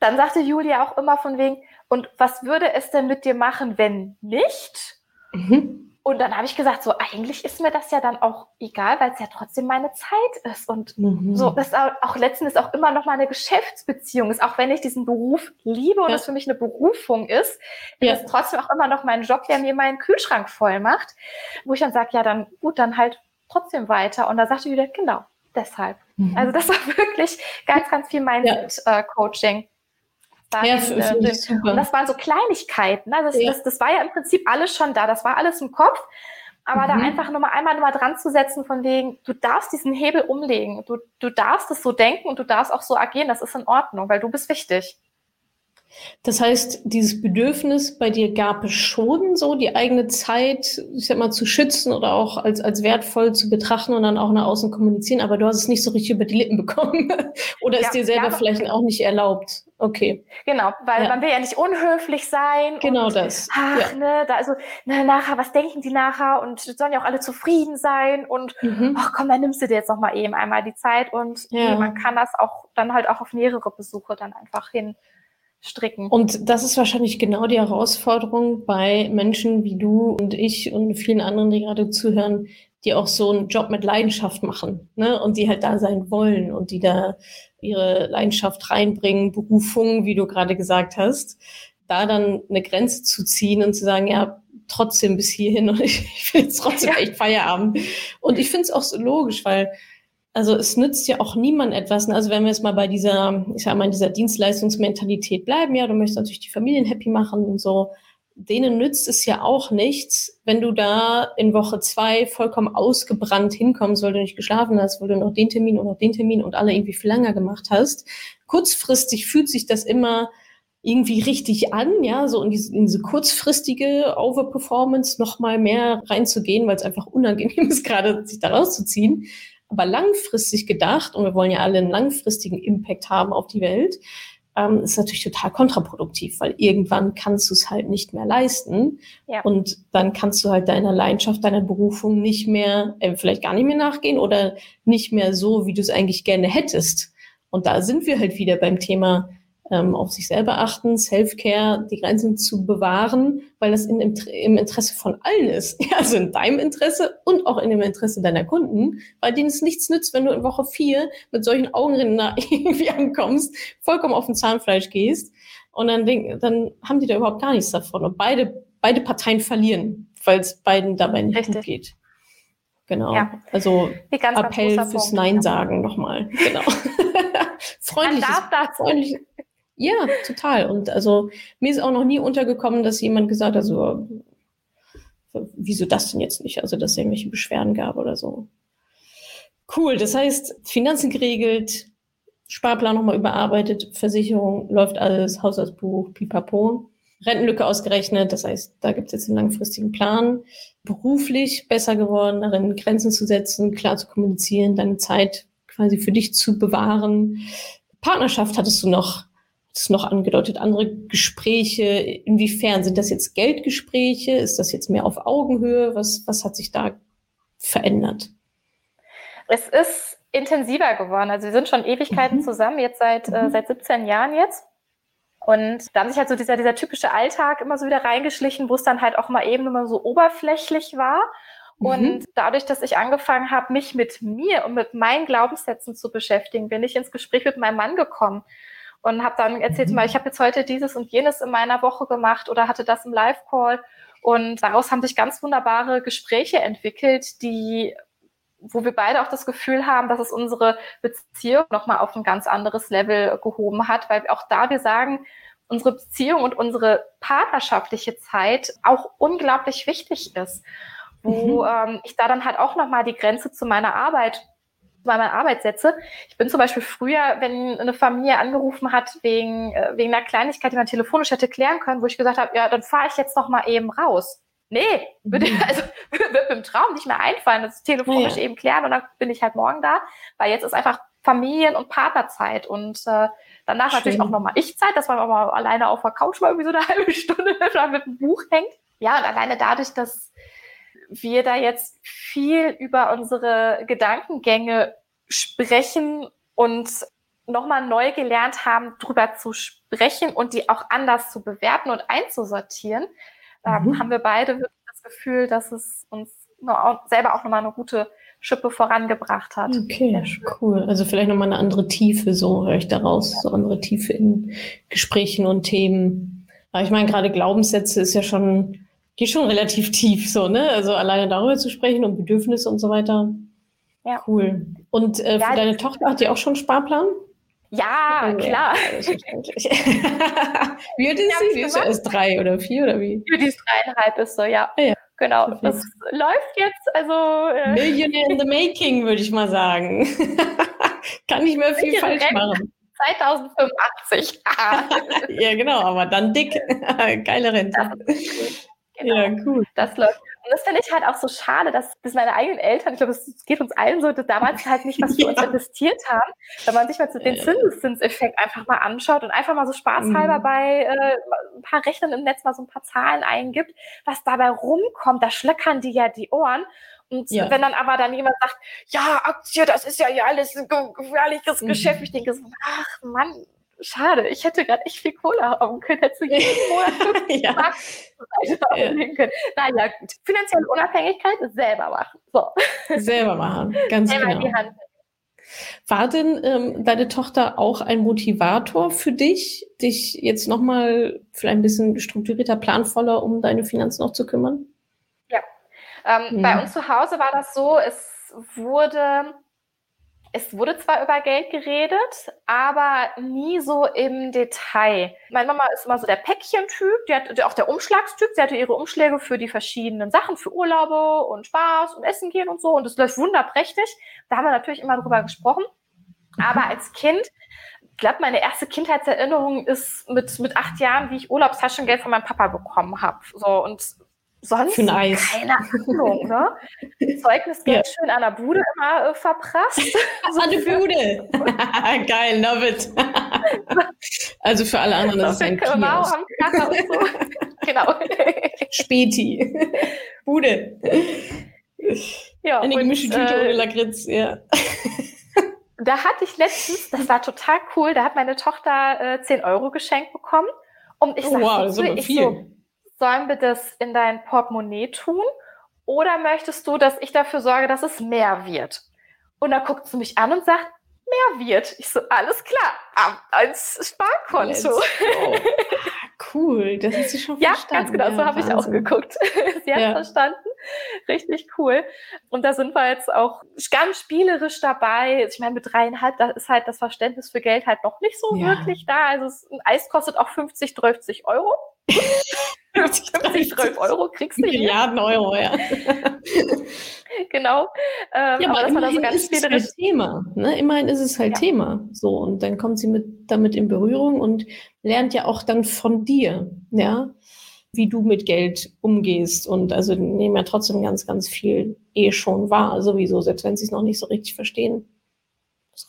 dann sagte Julia auch immer von wegen, und was würde es denn mit dir machen, wenn nicht? Mhm. Und dann habe ich gesagt, so eigentlich ist mir das ja dann auch egal, weil es ja trotzdem meine Zeit ist. Und mhm. so, das ist auch, auch letztendlich auch immer noch mal eine Geschäftsbeziehung ist, auch wenn ich diesen Beruf liebe und es für mich eine Berufung ist, ja. ist es trotzdem auch immer noch mein Job, der mir meinen Kühlschrank voll macht, wo ich dann sage, ja, dann gut, dann halt trotzdem weiter. Und da sagte wieder, genau, deshalb. Mhm. Also das war (laughs) wirklich ganz, ganz viel Mindset-Coaching. Ja. Ja, in, äh, Und das waren so Kleinigkeiten. Ne? Das, ja. das, das war ja im Prinzip alles schon da. Das war alles im Kopf. Aber mhm. da einfach nur mal einmal nur mal dran zu setzen, von wegen, du darfst diesen Hebel umlegen. Du, du darfst es so denken und du darfst auch so agieren. Das ist in Ordnung, weil du bist wichtig. Das heißt, dieses Bedürfnis bei dir gab es schon so, die eigene Zeit, ich sag mal, zu schützen oder auch als, als wertvoll zu betrachten und dann auch nach außen kommunizieren, aber du hast es nicht so richtig über die Lippen (laughs) bekommen. oder ist ja, dir selber ja, vielleicht auch nicht erlaubt. Okay. Genau, weil ja. man will ja nicht unhöflich sein. Genau und, das. Ach, ne, da, also, ne, nachher, was denken die nachher? Und sollen ja auch alle zufrieden sein. Und, mhm. ach komm, dann nimmst du dir jetzt noch mal eben einmal die Zeit. Und nee, man kann das auch dann halt auch auf mehrere Besuche dann einfach hin stricken. Und das ist wahrscheinlich genau die Herausforderung bei Menschen wie du und ich und vielen anderen, die gerade zuhören, die auch so einen Job mit Leidenschaft machen ne? und die halt da sein wollen und die da ihre Leidenschaft reinbringen, Berufung, wie du gerade gesagt hast, da dann eine Grenze zu ziehen und zu sagen, ja, trotzdem bis hierhin und (laughs) ich, ich will jetzt trotzdem ja. echt Feierabend. Und ich finde es auch so logisch, weil also es nützt ja auch niemand etwas. Ne? Also wenn wir jetzt mal bei dieser, ich sag mal, dieser Dienstleistungsmentalität bleiben, ja, du möchtest natürlich die Familien happy machen und so, denen nützt es ja auch nichts, wenn du da in Woche zwei vollkommen ausgebrannt hinkommst, weil du nicht geschlafen hast, weil du noch den Termin und noch den Termin und alle irgendwie viel länger gemacht hast. Kurzfristig fühlt sich das immer irgendwie richtig an, ja, so in diese, in diese kurzfristige Overperformance noch mal mehr reinzugehen, weil es einfach unangenehm (laughs) ist, gerade sich da rauszuziehen. Aber langfristig gedacht, und wir wollen ja alle einen langfristigen Impact haben auf die Welt, ähm, ist natürlich total kontraproduktiv, weil irgendwann kannst du es halt nicht mehr leisten. Ja. Und dann kannst du halt deiner Leidenschaft, deiner Berufung nicht mehr, äh, vielleicht gar nicht mehr nachgehen oder nicht mehr so, wie du es eigentlich gerne hättest. Und da sind wir halt wieder beim Thema ähm, auf sich selber achten, Self-Care, die Grenzen zu bewahren, weil das in, im, im, Interesse von allen ist. (laughs) Ja, also in deinem Interesse und auch in dem Interesse deiner Kunden, weil denen es nichts nützt, wenn du in Woche vier mit solchen Augenrinnen (laughs) irgendwie ankommst, vollkommen auf den Zahnfleisch gehst und dann, denk, dann haben die da überhaupt gar nichts davon. Und beide, beide Parteien verlieren, weil es beiden dabei nicht Richtig. gut geht. Genau. Ja. Also ganz, Appell ganz fürs Nein sagen nochmal. Genau. (laughs) freundliches, Man darf dazu, freundlich, Ja, total. Und also mir ist auch noch nie untergekommen, dass jemand gesagt hat, so, wieso das denn jetzt nicht? Also, dass es irgendwelche Beschwerden gab oder so. Cool, das heißt, Finanzen geregelt, Sparplan nochmal überarbeitet, Versicherung läuft alles, Haushaltsbuch, pipapo. Rentenlücke ausgerechnet, das heißt, da gibt es jetzt einen langfristigen Plan. Beruflich besser geworden, darin Grenzen zu setzen, klar zu kommunizieren, deine Zeit quasi für dich zu bewahren. Partnerschaft hattest du noch, du noch angedeutet, andere Gespräche. Inwiefern sind das jetzt Geldgespräche? Ist das jetzt mehr auf Augenhöhe? Was, was hat sich da verändert? Es ist intensiver geworden. Also wir sind schon Ewigkeiten mhm. zusammen, jetzt seit, äh, mhm. äh, seit 17 Jahren jetzt. Und da haben sich halt so dieser, dieser typische Alltag immer so wieder reingeschlichen, wo es dann halt auch mal eben immer so oberflächlich war. Mhm. Und dadurch, dass ich angefangen habe, mich mit mir und mit meinen Glaubenssätzen zu beschäftigen, bin ich ins Gespräch mit meinem Mann gekommen und habe dann erzählt, mhm. mal, ich habe jetzt heute dieses und jenes in meiner Woche gemacht oder hatte das im Live-Call. Und daraus haben sich ganz wunderbare Gespräche entwickelt, die wo wir beide auch das Gefühl haben, dass es unsere Beziehung nochmal auf ein ganz anderes Level gehoben hat, weil auch da wir sagen, unsere Beziehung und unsere partnerschaftliche Zeit auch unglaublich wichtig ist, wo mhm. ähm, ich da dann halt auch nochmal die Grenze zu meiner Arbeit bei meiner Arbeit setze. Ich bin zum Beispiel früher, wenn eine Familie angerufen hat wegen, äh, wegen einer Kleinigkeit, die man telefonisch hätte klären können, wo ich gesagt habe, ja, dann fahre ich jetzt noch mal eben raus. Nee, würde, mhm. (laughs) also, (laughs) würde im Traum nicht mehr einfallen, das telefonisch ja. eben klären und dann bin ich halt morgen da, weil jetzt ist einfach Familien- und Partnerzeit und äh, danach Schön. natürlich auch nochmal Ich-Zeit, dass man auch mal alleine auf der Couch mal irgendwie so eine (laughs) halbe Stunde mit dem Buch hängt. Ja, und alleine dadurch, dass wir da jetzt viel über unsere Gedankengänge sprechen und nochmal neu gelernt haben, drüber zu sprechen und die auch anders zu bewerten und einzusortieren, ähm, mhm. haben wir beide wirklich das Gefühl, dass es uns selber auch nochmal eine gute Schippe vorangebracht hat. Okay, cool. Also vielleicht nochmal eine andere Tiefe, so höre ich daraus, ja. so andere Tiefe in Gesprächen und Themen. Aber ich meine, gerade Glaubenssätze ist ja schon, geht schon relativ tief so, ne? Also alleine darüber zu sprechen und Bedürfnisse und so weiter. Ja. Cool. Und äh, für ja, deine Tochter hat die auch schon einen Sparplan? Ja, oh, klar. (laughs) wie alt ist sie? Sie ist erst drei oder vier oder wie? Die ist dreieinhalb ist so, ja. Ah, ja. Genau, Perfekt. das läuft jetzt, also... Äh, Millionaire in the making, würde ich mal sagen. (laughs) Kann nicht mehr viel falsch machen. 2085. (laughs) ja, genau, aber dann dick. Geile Rente. Genau. Ja, cool. Das läuft. Und das finde ich halt auch so schade, dass, dass meine eigenen Eltern, ich glaube, es geht uns allen so, dass damals halt nicht was für (laughs) ja. uns investiert haben, wenn man sich mal so den Zinseszinseffekt einfach mal anschaut und einfach mal so spaßhalber mhm. bei äh, ein paar Rechnern im Netz mal so ein paar Zahlen eingibt, was dabei rumkommt, da schlöckern die ja die Ohren. Und ja. wenn dann aber dann jemand sagt, ja, Aktie, das ist ja, ja alles ein gefährliches mhm. Geschäft, ich denke so, ach Mann, schade, ich hätte gerade echt viel Kohle haben können, hätte du jeden Monat (laughs) ja. ja. können. Naja, gut. Finanzielle Unabhängigkeit selber machen. So. Selber machen, ganz selber genau. Die Hand. War denn ähm, deine Tochter auch ein Motivator für dich, dich jetzt nochmal für ein bisschen strukturierter, planvoller um deine Finanzen noch zu kümmern? Ja. Ähm, mhm. Bei uns zu Hause war das so, es wurde es wurde zwar über Geld geredet, aber nie so im Detail. Meine Mama ist immer so der Päckchentyp, die hat auch der Umschlagstyp. Sie hatte ihre Umschläge für die verschiedenen Sachen, für Urlaube und Spaß und Essen gehen und so. Und das läuft wunderprächtig. Da haben wir natürlich immer drüber gesprochen. Aber mhm. als Kind, ich glaube, meine erste Kindheitserinnerung ist mit, mit acht Jahren, wie ich Urlaubstaschengeld von meinem Papa bekommen habe. So, und sonst Für ein Eis. keine Ahnung, ne? (laughs) Zeugnisgeld ja. schön an der Bude immer äh, verprasst. So (laughs) an der Bude. (laughs) Geil, love it. also für alle anderen das ist es ein Kiosk. Am und so. genau. Späti. Bude. Ja, Eine gemischte Tüte äh, ohne Lakritz, ja. Da hatte ich letztens, das war total cool, da hat meine Tochter äh, 10 Euro geschenkt bekommen. Und ich oh, wow, das ist aber viel. So, sollen wir das in dein Portemonnaie tun oder möchtest du, dass ich dafür sorge, dass es mehr wird? Und dann guckt sie mich an und sagt, mehr wird. Ich so, alles klar, als Sparkonto. (laughs) Cool, das hast du schon ja, verstanden. Ja, ganz genau, so habe ich auch geguckt. (laughs) sie hat ja. verstanden. Richtig cool. Und da sind wir jetzt auch ganz spielerisch dabei. Ich meine, mit dreieinhalb, da ist halt das Verständnis für Geld halt noch nicht so ja. wirklich da. Also ein Eis kostet auch 50, 30 Euro. (laughs) 50, 12 Euro kriegst du Milliarden Euro, ja. (laughs) genau. Ähm, ja, aber, aber immerhin das ist es halt Thema. Ne? Immerhin ist es halt ja. Thema. So, und dann kommt sie mit, damit in Berührung und lernt ja auch dann von dir, ja, wie du mit Geld umgehst. Und also nehmen ja trotzdem ganz, ganz viel eh schon wahr, sowieso, selbst wenn sie es noch nicht so richtig verstehen.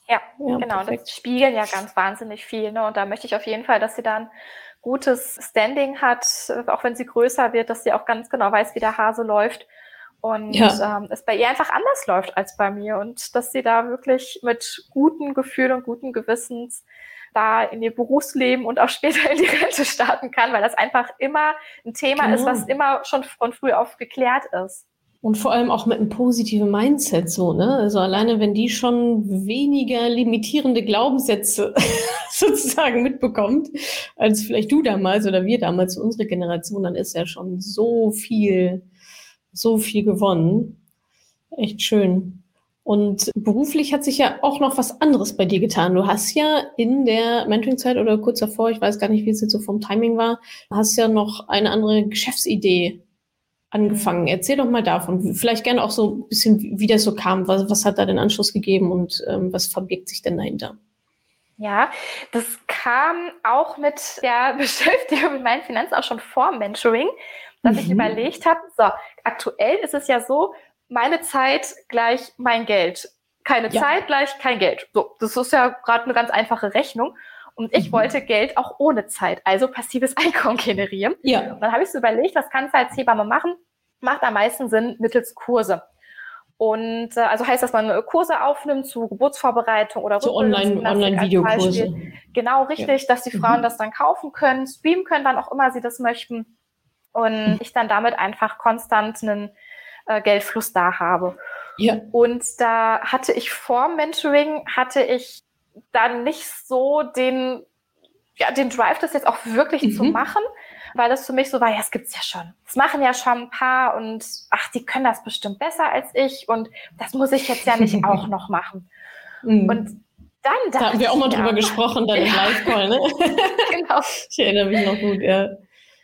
Ja, ja genau. Perfekt. Das spiegeln ja ganz wahnsinnig viel. Ne? Und da möchte ich auf jeden Fall, dass sie dann gutes Standing hat, auch wenn sie größer wird, dass sie auch ganz genau weiß, wie der Hase läuft. Und ja. ähm, es bei ihr einfach anders läuft als bei mir. Und dass sie da wirklich mit gutem Gefühl und gutem Gewissens da in ihr Berufsleben und auch später in die Rente starten kann, weil das einfach immer ein Thema genau. ist, was immer schon von früh auf geklärt ist. Und vor allem auch mit einem positiven Mindset so, ne? Also alleine, wenn die schon weniger limitierende Glaubenssätze (laughs) sozusagen mitbekommt, als vielleicht du damals oder wir damals, unsere Generation, dann ist ja schon so viel, so viel gewonnen. Echt schön. Und beruflich hat sich ja auch noch was anderes bei dir getan. Du hast ja in der Mentoring-Zeit oder kurz davor, ich weiß gar nicht, wie es jetzt so vom Timing war, hast ja noch eine andere Geschäftsidee angefangen. Erzähl doch mal davon. Vielleicht gerne auch so ein bisschen, wie das so kam. Was, was hat da den Anschluss gegeben und ähm, was verbirgt sich denn dahinter? Ja, das kam auch mit der (laughs) Beschäftigung mit meinen Finanzen auch schon vor Mentoring, dass mhm. ich überlegt habe, so, aktuell ist es ja so, meine Zeit gleich mein Geld. Keine ja. Zeit gleich kein Geld. So, das ist ja gerade eine ganz einfache Rechnung. Und ich mhm. wollte Geld auch ohne Zeit, also passives (laughs) Einkommen generieren. Ja. Und dann habe ich so überlegt, was kannst du als Hebamme machen? Macht am meisten Sinn mittels Kurse. Und äh, also heißt, dass man Kurse aufnimmt zu Geburtsvorbereitung oder so Online-Videokurse. Online genau, richtig, ja. dass die Frauen mhm. das dann kaufen können, streamen können, wann auch immer sie das möchten. Und mhm. ich dann damit einfach konstant einen äh, Geldfluss da habe. Ja. Und da hatte ich vor Mentoring, hatte ich dann nicht so den, ja, den Drive, das jetzt auch wirklich mhm. zu machen, weil das für mich so war, ja, es gibt's ja schon. Das machen ja schon ein paar und ach, die können das bestimmt besser als ich und das muss ich jetzt ja nicht (laughs) auch noch machen. Mhm. Und dann da haben wir auch mal drüber ja, gesprochen, dann ja. im Live-Call, ne? (laughs) (laughs) genau. Ich erinnere mich noch gut, ja.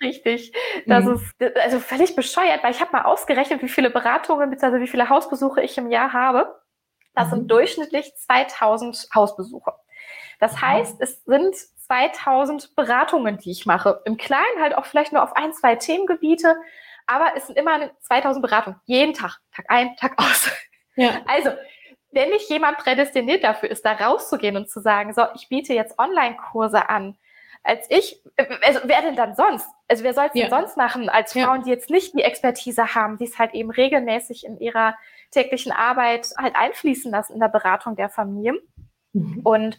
Richtig. Das mhm. ist also völlig bescheuert, weil ich habe mal ausgerechnet, wie viele Beratungen bzw. wie viele Hausbesuche ich im Jahr habe. Das mhm. sind durchschnittlich 2000 Hausbesuche. Das heißt, es sind 2000 Beratungen, die ich mache. Im Kleinen halt auch vielleicht nur auf ein, zwei Themengebiete, aber es sind immer 2000 Beratungen. Jeden Tag. Tag ein, Tag aus. Ja. Also, wenn nicht jemand prädestiniert dafür ist, da rauszugehen und zu sagen, so, ich biete jetzt Online-Kurse an, als ich, also wer denn dann sonst? Also wer soll es ja. denn sonst machen als Frauen, ja. die jetzt nicht die Expertise haben, die es halt eben regelmäßig in ihrer täglichen Arbeit halt einfließen lassen in der Beratung der Familie. Mhm. Und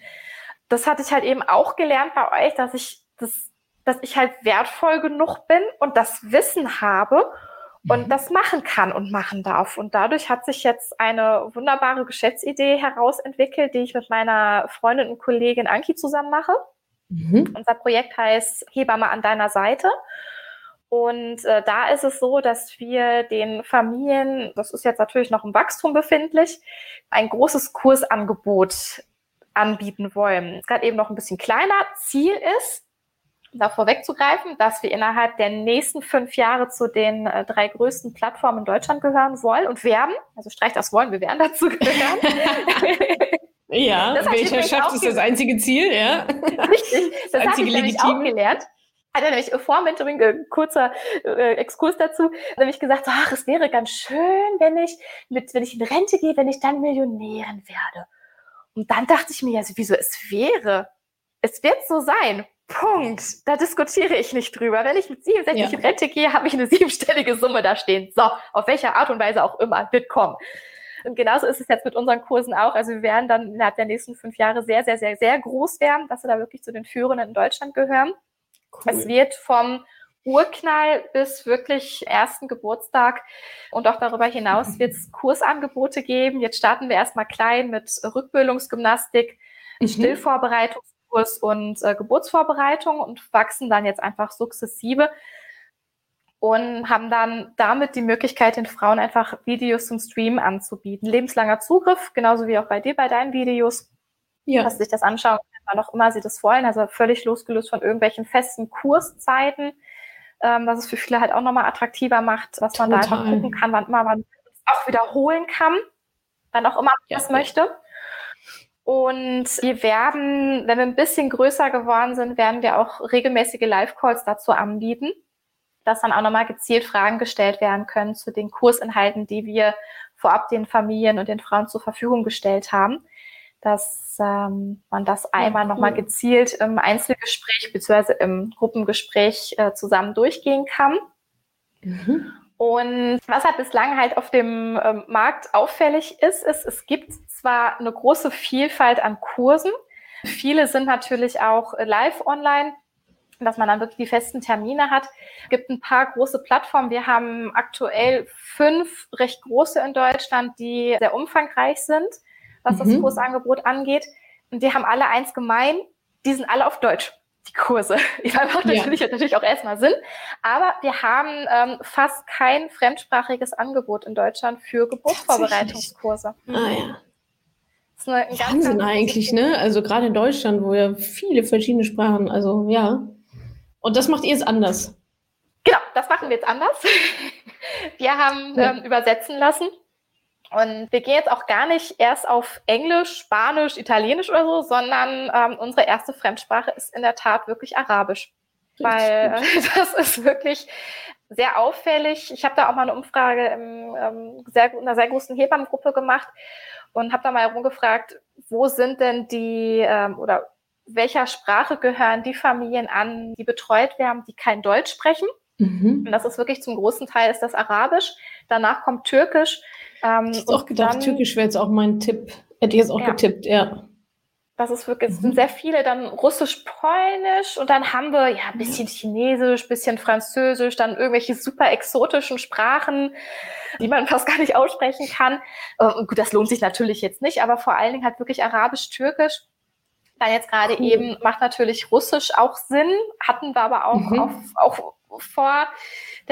das hatte ich halt eben auch gelernt bei euch, dass ich das, dass ich halt wertvoll genug bin und das Wissen habe und mhm. das machen kann und machen darf. Und dadurch hat sich jetzt eine wunderbare Geschäftsidee herausentwickelt, die ich mit meiner Freundin und Kollegin Anki zusammen mache. Mhm. Unser Projekt heißt Hebamme an deiner Seite. Und äh, da ist es so, dass wir den Familien, das ist jetzt natürlich noch im Wachstum befindlich, ein großes Kursangebot anbieten wollen. Es gerade eben noch ein bisschen kleiner. Ziel ist, da vorwegzugreifen, dass wir innerhalb der nächsten fünf Jahre zu den äh, drei größten Plattformen in Deutschland gehören wollen und werden. Also streich das wollen, wir werden dazu gehören. (laughs) Ja, das welcher schafft ist das einzige Ziel, ja. Richtig, das, (laughs) das habe ich auch gelernt. Hat er nämlich vor Mentoring, äh, kurzer äh, Exkurs dazu, nämlich gesagt, ach, es wäre ganz schön, wenn ich mit, wenn ich in Rente gehe, wenn ich dann Millionärin werde. Und dann dachte ich mir, also wieso es wäre? Es wird so sein. Punkt. Da diskutiere ich nicht drüber. Wenn ich mit 67 ja. in Rente gehe, habe ich eine siebenstellige Summe da stehen. So, auf welche Art und Weise auch immer, wird kommen. Und genauso ist es jetzt mit unseren Kursen auch. Also wir werden dann innerhalb der nächsten fünf Jahre sehr, sehr, sehr, sehr groß werden, dass wir da wirklich zu den Führenden in Deutschland gehören. Cool. Es wird vom Urknall bis wirklich ersten Geburtstag und auch darüber hinaus wird es Kursangebote geben. Jetzt starten wir erstmal klein mit Rückbildungsgymnastik, mhm. Stillvorbereitungskurs und äh, Geburtsvorbereitung und wachsen dann jetzt einfach sukzessive und haben dann damit die Möglichkeit, den Frauen einfach Videos zum Streamen anzubieten. Lebenslanger Zugriff, genauso wie auch bei dir bei deinen Videos. Ja. Dass sie sich das anschauen wann auch immer sie das wollen, also völlig losgelöst von irgendwelchen festen Kurszeiten, ähm, was es für viele halt auch nochmal attraktiver macht, dass man Total. da einfach gucken kann, wann immer man es auch wiederholen kann, wann auch immer man ja. das möchte. Und wir werden, wenn wir ein bisschen größer geworden sind, werden wir auch regelmäßige Live-Calls dazu anbieten, dass dann auch nochmal gezielt Fragen gestellt werden können zu den Kursinhalten, die wir vorab den Familien und den Frauen zur Verfügung gestellt haben dass ähm, man das einmal nochmal gezielt im Einzelgespräch bzw. im Gruppengespräch äh, zusammen durchgehen kann. Mhm. Und was halt bislang halt auf dem ähm, Markt auffällig ist, ist, es gibt zwar eine große Vielfalt an Kursen. Viele sind natürlich auch live online, dass man dann wirklich die festen Termine hat. Es gibt ein paar große Plattformen. Wir haben aktuell fünf recht große in Deutschland, die sehr umfangreich sind was das mhm. Kursangebot angeht. Und die haben alle eins gemein, die sind alle auf Deutsch, die Kurse. (laughs) Ich macht natürlich, ja. natürlich auch erstmal Sinn. Aber wir haben ähm, fast kein fremdsprachiges Angebot in Deutschland für Geburtsvorbereitungskurse. Ah ja. Das ist eine, ein Wahnsinn ganz, eigentlich, ne? Also gerade in Deutschland, wo ja viele verschiedene Sprachen, also ja. Und das macht ihr jetzt anders. Genau, das machen wir jetzt anders. (laughs) Wir haben ja. ähm, übersetzen lassen und wir gehen jetzt auch gar nicht erst auf Englisch, Spanisch, Italienisch oder so, sondern ähm, unsere erste Fremdsprache ist in der Tat wirklich Arabisch. Weil (laughs) das ist wirklich sehr auffällig. Ich habe da auch mal eine Umfrage in, ähm, sehr, in einer sehr großen Hebammengruppe gemacht und habe da mal herumgefragt, wo sind denn die ähm, oder welcher Sprache gehören die Familien an, die betreut werden, die kein Deutsch sprechen. Mhm. Und das ist wirklich zum großen Teil ist das Arabisch. Danach kommt Türkisch. Ähm, ich hätte auch gedacht, dann, Türkisch wäre jetzt auch mein Tipp. Hätte ich jetzt auch ja. getippt, ja. Das ist wirklich, es sind mhm. sehr viele, dann Russisch, Polnisch und dann haben wir ja ein bisschen Chinesisch, bisschen Französisch, dann irgendwelche super exotischen Sprachen, die man fast gar nicht aussprechen kann. Und gut, das lohnt sich natürlich jetzt nicht, aber vor allen Dingen halt wirklich Arabisch, Türkisch. Dann jetzt gerade cool. eben macht natürlich Russisch auch Sinn, hatten wir aber auch, mhm. auf, auch vor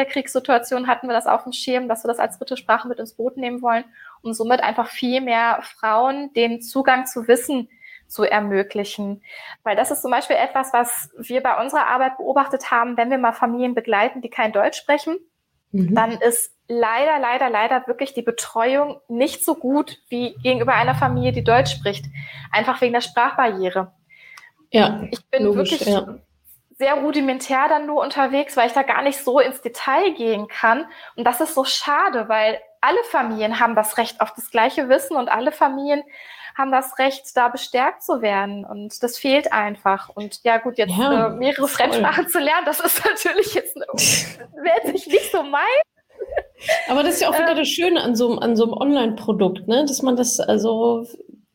der Kriegssituation hatten wir das auf dem Schirm, dass wir das als dritte Sprache mit ins Boot nehmen wollen, um somit einfach viel mehr Frauen den Zugang zu Wissen zu ermöglichen. Weil das ist zum Beispiel etwas, was wir bei unserer Arbeit beobachtet haben, wenn wir mal Familien begleiten, die kein Deutsch sprechen, mhm. dann ist leider, leider, leider wirklich die Betreuung nicht so gut wie gegenüber einer Familie, die Deutsch spricht. Einfach wegen der Sprachbarriere. Ja, ich bin logisch, wirklich ja sehr rudimentär dann nur unterwegs, weil ich da gar nicht so ins Detail gehen kann. Und das ist so schade, weil alle Familien haben das Recht auf das gleiche Wissen und alle Familien haben das Recht, da bestärkt zu werden. Und das fehlt einfach. Und ja, gut, jetzt ja, äh, mehrere Fremdsprachen zu lernen, das ist (laughs) natürlich jetzt, wäre jetzt nicht so mein. Aber das ist ja auch wieder ähm. das Schöne an so, an so einem Online-Produkt, ne? dass man das also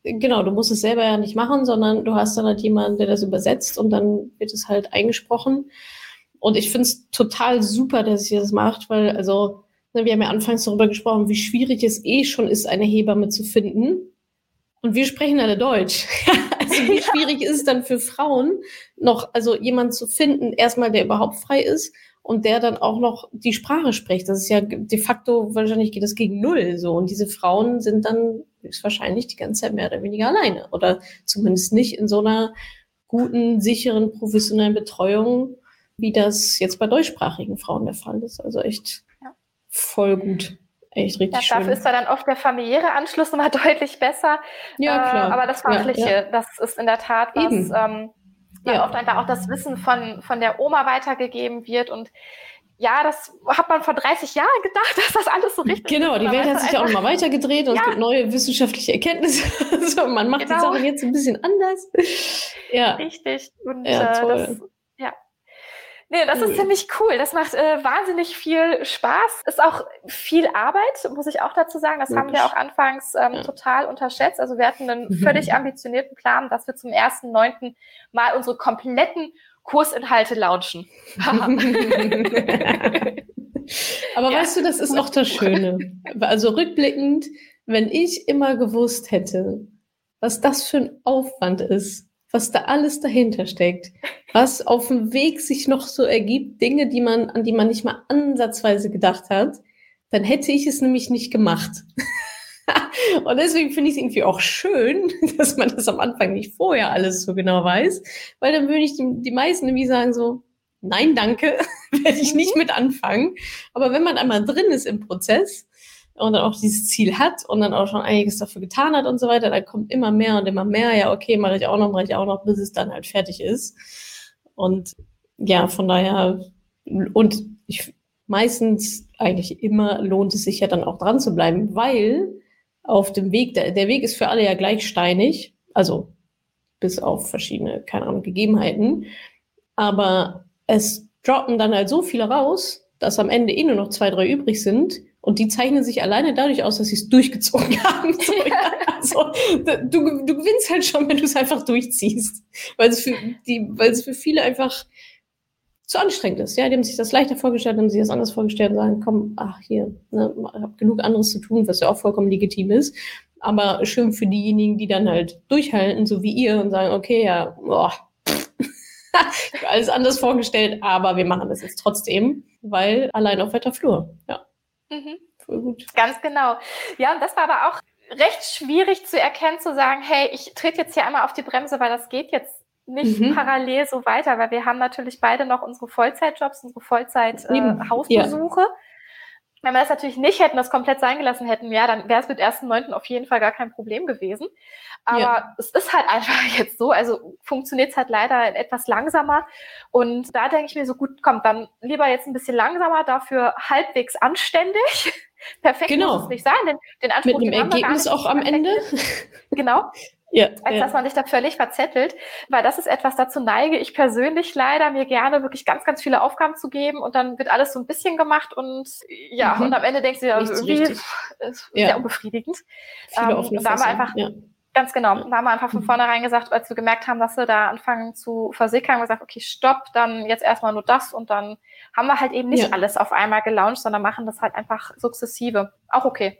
genau, du musst es selber ja nicht machen, sondern du hast dann halt jemanden, der das übersetzt und dann wird es halt eingesprochen. Und ich finde es total super, dass ihr das macht, weil, also, ne, wir haben ja anfangs darüber gesprochen, wie schwierig es eh schon ist, eine Hebamme zu finden. Und wir sprechen alle Deutsch. (laughs) also wie schwierig ist es dann für Frauen, noch, also jemanden zu finden, erstmal, der überhaupt frei ist und der dann auch noch die Sprache spricht. Das ist ja de facto, wahrscheinlich geht das gegen null so. Und diese Frauen sind dann höchstwahrscheinlich die ganze Zeit mehr oder weniger alleine. Oder zumindest nicht in so einer guten, sicheren, professionellen Betreuung, wie das jetzt bei deutschsprachigen Frauen der Fall ist. Also echt ja. voll gut. Echt richtig ja, Dafür ist da dann oft der familiäre Anschluss immer (laughs) deutlich besser. Ja, klar. Äh, aber das Fachliche, ja, ja. das ist in der Tat was, ähm, ja. oft einfach auch das Wissen von, von der Oma weitergegeben wird und ja, das hat man vor 30 Jahren gedacht, dass das alles so richtig genau, ist. Genau, die Welt hat sich ja auch nochmal weitergedreht und ja. es gibt neue wissenschaftliche Erkenntnisse. (laughs) also man macht genau. die Sachen jetzt ein bisschen anders. Ja. Richtig. Und ja, äh, das. Nee, das cool. ist ziemlich cool. Das macht äh, wahnsinnig viel Spaß. Ist auch viel Arbeit, muss ich auch dazu sagen. Das Wirklich? haben wir auch anfangs ähm, ja. total unterschätzt. Also wir hatten einen (laughs) völlig ambitionierten Plan, dass wir zum ersten neunten Mal unsere kompletten Kursinhalte launchen. (laughs) Aber ja. weißt du, das ist auch das Schöne. Also rückblickend, wenn ich immer gewusst hätte, was das für ein Aufwand ist, was da alles dahinter steckt, was auf dem Weg sich noch so ergibt, Dinge, die man, an die man nicht mal ansatzweise gedacht hat, dann hätte ich es nämlich nicht gemacht. (laughs) Und deswegen finde ich es irgendwie auch schön, (laughs) dass man das am Anfang nicht vorher alles so genau weiß, weil dann würde ich die, die meisten nämlich sagen so, nein, danke, (laughs) werde ich nicht mit anfangen. Aber wenn man einmal drin ist im Prozess und dann auch dieses Ziel hat und dann auch schon einiges dafür getan hat und so weiter, dann kommt immer mehr und immer mehr, ja, okay, mache ich auch noch, mache ich auch noch, bis es dann halt fertig ist. Und ja, von daher, und ich, meistens, eigentlich immer lohnt es sich ja dann auch dran zu bleiben, weil auf dem Weg, der, der Weg ist für alle ja gleich steinig, also bis auf verschiedene, keine Ahnung, Gegebenheiten. Aber es droppen dann halt so viele raus, dass am Ende eh nur noch zwei, drei übrig sind. Und die zeichnen sich alleine dadurch aus, dass sie es durchgezogen (laughs) haben. So, ja. also, du, du gewinnst halt schon, wenn du es einfach durchziehst. Weil es für die, weil es für viele einfach zu anstrengend ist. Ja, die haben sich das leichter vorgestellt, haben sich das anders vorgestellt und sagen, komm, ach hier, ne, ich habe genug anderes zu tun, was ja auch vollkommen legitim ist. Aber schön für diejenigen, die dann halt durchhalten, so wie ihr, und sagen, okay, ja, boah, (laughs) alles anders vorgestellt, aber wir machen das jetzt trotzdem, weil allein auf weiter Flur. Ja. Mhm. Voll gut. Ganz genau. Ja, und das war aber auch recht schwierig zu erkennen, zu sagen, hey, ich trete jetzt hier einmal auf die Bremse, weil das geht jetzt nicht mhm. parallel so weiter, weil wir haben natürlich beide noch unsere Vollzeitjobs, unsere Vollzeit-Hausbesuche. Äh. Wenn wir das natürlich nicht hätten, das komplett sein gelassen hätten, ja, dann wäre es mit 1.9. auf jeden Fall gar kein Problem gewesen. Aber ja. es ist halt (laughs) einfach jetzt so, also funktioniert es halt leider etwas langsamer. Und da denke ich mir so, gut, kommt dann lieber jetzt ein bisschen langsamer, dafür halbwegs anständig. (laughs) Perfekt genau. muss es nicht sein, denn den Anspruch Mit dem Ergebnis auch am Ende. Genau. (laughs) Ja, als ja. dass man sich da völlig verzettelt, weil das ist etwas, dazu neige ich persönlich leider, mir gerne wirklich ganz, ganz viele Aufgaben zu geben und dann wird alles so ein bisschen gemacht und ja, mhm. und am Ende denkst du ja, irgendwie richtig. ist ja. sehr unbefriedigend. Viele ähm, offene da haben wir einfach, ja. ganz genau, da haben wir einfach von mhm. vornherein gesagt, als wir gemerkt haben, dass wir da anfangen zu versickern, gesagt, okay, stopp, dann jetzt erstmal nur das und dann haben wir halt eben nicht alles auf einmal gelauncht, sondern machen das halt einfach sukzessive. Auch okay.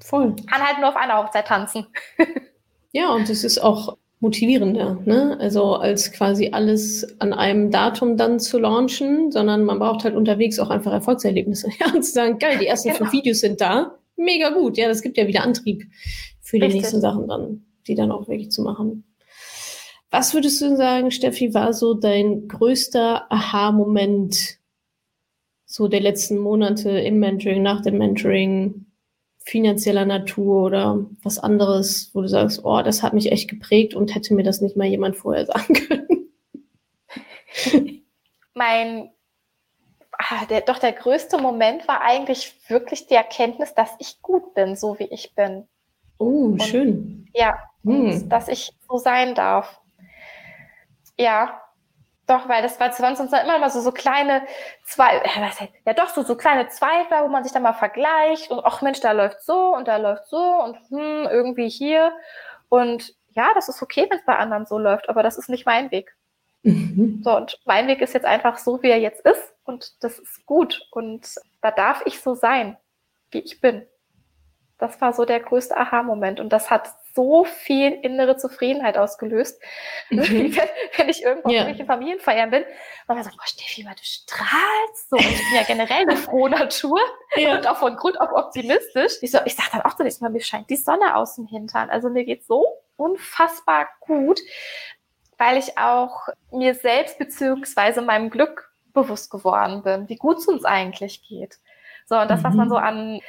Voll. Kann halt nur auf einer Hochzeit tanzen. (laughs) Ja, und es ist auch motivierender, ne? Also als quasi alles an einem Datum dann zu launchen, sondern man braucht halt unterwegs auch einfach Erfolgserlebnisse. (laughs) Ja, und zu sagen, geil, die ersten genau. fünf Videos sind da, mega gut. Ja, das gibt ja wieder Antrieb für die Richtig. nächsten Sachen dann, die dann auch wirklich zu machen. Was würdest du sagen, Steffi, war so dein größter Aha-Moment so der letzten Monate im Mentoring, nach dem Mentoring? Finanzieller Natur oder was anderes, wo du sagst, oh, das hat mich echt geprägt und hätte mir das nicht mal jemand vorher (laughs) sagen können? mein, ah, der, doch der größte Moment war eigentlich wirklich die Erkenntnis, dass ich gut bin, so wie ich bin. Oh, und, schön. Ja, hm. dass ich so sein darf. Ja, doch, weil das war sonst uns dann immer mal so, so kleine zwei, ja doch, so, so kleine Zweifel, wo man sich dann mal vergleicht und ach Mensch, da läuft so und da läuft so und hm, irgendwie hier. Und ja, das ist okay, wenn es bei anderen so läuft, aber das ist nicht mein Weg. Mhm. So, und mein Weg ist jetzt einfach so, wie er jetzt ist und das ist gut. Und da darf ich so sein, wie ich bin. Das war so der größte Aha-Moment und das hat so viel innere Zufriedenheit ausgelöst. (laughs) Mhm. Wenn, wenn, ich irgendwo ja. in Familienfeiern bin, und man sagt, boah, Steffi, du strahlst so. Und ich bin ja generell eine frohe (laughs) Natur ja. und auch von Grund auf optimistisch. Ich, so, ich sage dann auch zunächst mal, mir scheint die Sonne aus dem Hintern. Also mir geht so unfassbar gut, weil ich auch mir selbst beziehungsweise meinem Glück bewusst geworden bin, wie gut es uns eigentlich geht. So, und das, was man mhm. so an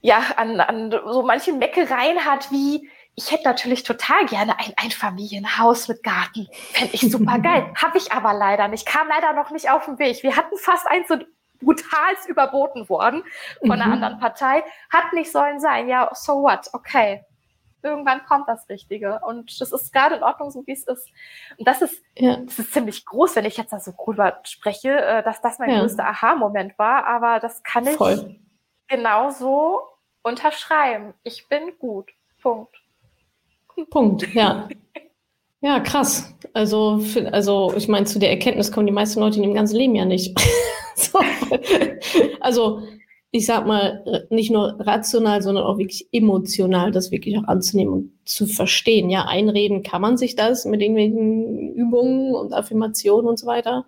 ja, an, an so manche Meckereien hat, wie ich hätte natürlich total gerne ein Einfamilienhaus mit Garten. Fände ich super (laughs) geil. Habe ich aber leider nicht. Kam leider noch nicht auf den Weg. Wir hatten fast eins so brutalst überboten worden von einer mhm. anderen Partei. Hat nicht sollen sein. Ja, so what? Okay. Irgendwann kommt das Richtige. Und das ist gerade in Ordnung, so wie es ist. Und das ist, ja. das ist ziemlich groß, wenn ich jetzt da so drüber spreche, äh, dass das mein ja. größter Aha-Moment war. Aber das kann ich Voll genauso unterschreiben. Ich bin gut. Punkt. Punkt, ja. (laughs) Ja, krass. Also, also ich meine, zu der Erkenntnis kommen die meisten Leute in dem ganzen Leben ja nicht. (laughs) so. Also, ich sag mal, nicht nur rational, sondern auch wirklich emotional das wirklich auch anzunehmen und zu verstehen. Ja, einreden kann man sich das mit irgendwelchen Übungen und Affirmationen und so weiter.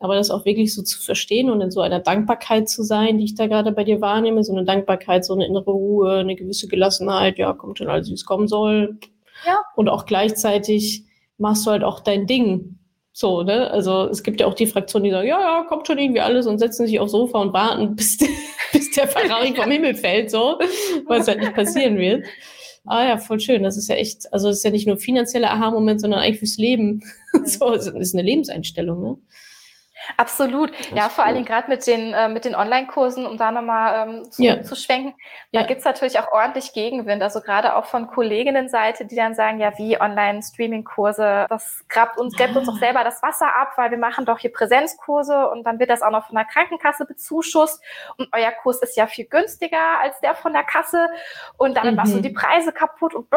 Aber das auch wirklich so zu verstehen und in so einer Dankbarkeit zu sein, die ich da gerade bei dir wahrnehme, so eine Dankbarkeit, so eine innere Ruhe, eine gewisse Gelassenheit, ja, kommt schon alles, wie es kommen soll. Ja. Und auch gleichzeitig machst du halt auch dein Ding. So, ne? Also es gibt ja auch die Fraktion, die sagen, ja, ja, kommt schon irgendwie alles und setzen sich aufs Sofa und warten, (laughs) bis, bis der Ferrari vom Himmel fällt, so, weil es halt nicht passieren wird. Ah ja, voll schön. Das ist ja echt, also es ist ja nicht nur finanzieller Aha-Moment, sondern eigentlich fürs Leben. (laughs) so, ist eine Lebenseinstellung, ne? Absolut. Ja, vor allen Dingen gerade mit den, äh, mit den Online-Kursen, um da nochmal ähm, zu, ja. zu schwenken, da ja. gibt's natürlich auch ordentlich Gegenwind. Also gerade auch von Kolleginnenseite, die dann sagen, ja, wie Online-Streaming-Kurse, das grabt uns, gräbt uns doch selber das Wasser ab, weil wir machen doch hier Präsenzkurse und dann wird das auch noch von der Krankenkasse bezuschusst und euer Kurs ist ja viel günstiger als der von der Kasse und damit mhm. machst du die Preise kaputt und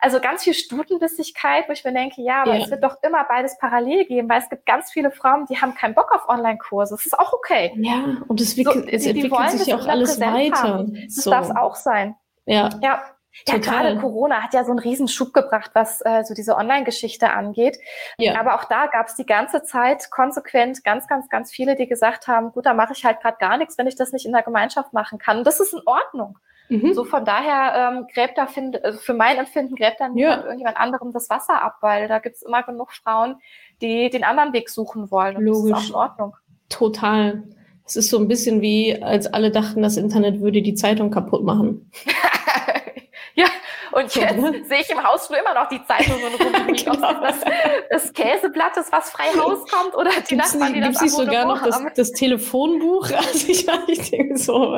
also ganz viel Stutenbissigkeit, wo ich mir denke, ja, aber ja. es wird doch immer beides parallel geben, weil es gibt ganz viele Frauen, die haben haben keinen Bock auf Online-Kurse. Das ist auch okay. Ja, und es, so, es entwickelt sich ja auch alles weiter. Haben. Das so. darf es auch sein. Ja. Ja. Ja, gerade Corona hat ja so einen riesen Schub gebracht, was äh, so diese Online-Geschichte angeht. Ja. Aber auch da gab es die ganze Zeit konsequent ganz, ganz, ganz viele, die gesagt haben, gut, da mache ich halt gerade gar nichts, wenn ich das nicht in der Gemeinschaft machen kann. Und das ist in Ordnung. Mhm. So von daher ähm, gräbt da find, also für mein Empfinden gräbt dann ja. irgendjemand anderem das Wasser ab, weil da gibt's immer genug Frauen, die den anderen Weg suchen wollen. Und Logisch. das ist auch in Ordnung. Total. Es ist so ein bisschen wie, als alle dachten, das Internet würde die Zeitung kaputt machen. (laughs) ja, und (laughs) jetzt sehe ich im Hausflur immer noch die Zeitungen rumliegen. (laughs) genau. das, das Käseblatt ist, was frei rauskommt, oder die gibt's Nachbarn, die das Gibt es sogar noch das, das, Telefonbuch? (laughs) Also ich, ich denke so,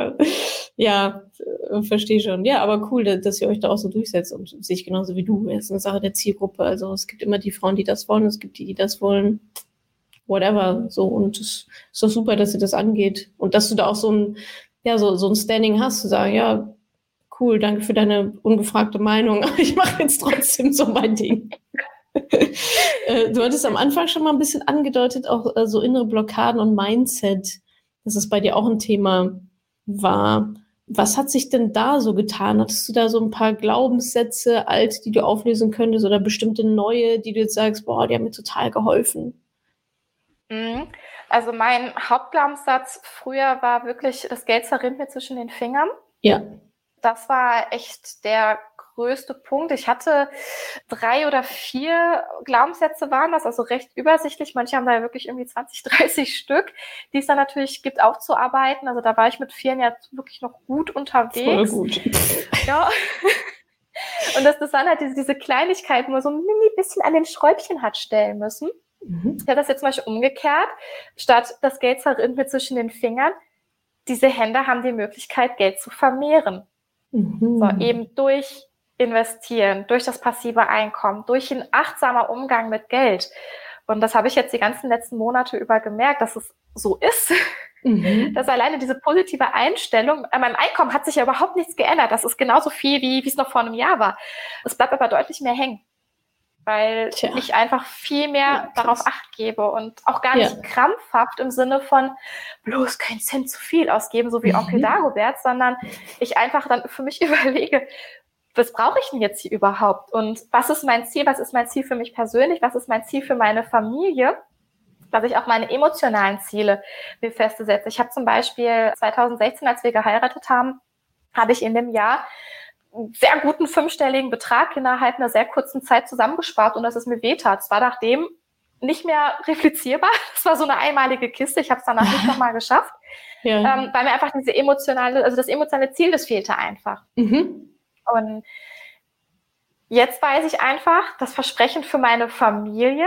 ja, äh, verstehe schon. Ja, aber cool, dass ihr euch da auch so durchsetzt und sich genauso wie du. Es ist eine Sache der Zielgruppe. Also es gibt immer die Frauen, die das wollen, es gibt die, die das wollen. Whatever. So, und es ist doch super, dass ihr das angeht. Und dass du da auch so ein, ja, so, so ein Standing hast, zu sagen, ja, cool, danke für deine ungefragte Meinung, aber (laughs) ich mache jetzt trotzdem so mein Ding. (laughs) Äh, du hattest am Anfang schon mal ein bisschen angedeutet, auch äh, so innere Blockaden und Mindset, dass es bei dir auch ein Thema war. Was hat sich denn da so getan? Hattest du da so ein paar Glaubenssätze, alte, die du auflösen könntest oder bestimmte neue, die du jetzt sagst, boah, die haben mir total geholfen? Mhm. Also mein Hauptglaubenssatz früher war wirklich, das Geld zerrinnt mir zwischen den Fingern. Ja das war echt der größte Punkt. Ich hatte drei oder vier Glaubenssätze waren das, also recht übersichtlich. Manche haben da wirklich irgendwie 20, 30 (laughs) Stück, die es dann natürlich gibt, aufzuarbeiten. Also da war ich mit vieren ja wirklich noch gut unterwegs. Voll gut. (laughs) Ja. Und das, das waren halt diese, diese Kleinigkeiten, wo man so ein mini bisschen an den Schräubchen hat stellen müssen. Mhm. Ich habe das jetzt zum Beispiel umgekehrt. Statt das Geld zerrinnt mir zwischen den Fingern, diese Hände haben die Möglichkeit, Geld zu vermehren. Mhm. So, eben durch investieren, durch das passive Einkommen, durch ein achtsamer Umgang mit Geld. Und das habe ich jetzt die ganzen letzten Monate über gemerkt, dass es so ist. Mhm. Dass alleine diese positive Einstellung, an meinem Einkommen hat sich ja überhaupt nichts geändert. Das ist genauso viel, wie, wie es noch vor einem Jahr war. Es bleibt aber deutlich mehr hängen weil Tja. ich einfach viel mehr ja, darauf acht gebe und auch gar nicht ja. krampfhaft im Sinne von bloß kein Cent zu viel ausgeben, so wie mhm. Onkel Dagobert, sondern ich einfach dann für mich (laughs) überlege, was brauche ich denn jetzt hier überhaupt und was ist mein Ziel, was ist mein Ziel für mich persönlich, was ist mein Ziel für meine Familie, dass ich auch meine emotionalen Ziele mir festsetze. Ich habe zum Beispiel 2016, als wir geheiratet haben, habe ich in dem Jahr sehr guten fünfstelligen Betrag innerhalb einer sehr kurzen Zeit zusammengespart und dass es mir wehtat. Es war nachdem nicht mehr replizierbar. (laughs) Das war so eine einmalige Kiste. Ich habe es danach nicht (laughs) nochmal geschafft, ja. ähm, weil mir einfach diese emotionale, also das emotionale Ziel, das fehlte einfach. Mhm. Und jetzt weiß ich einfach, das Versprechen für meine Familie,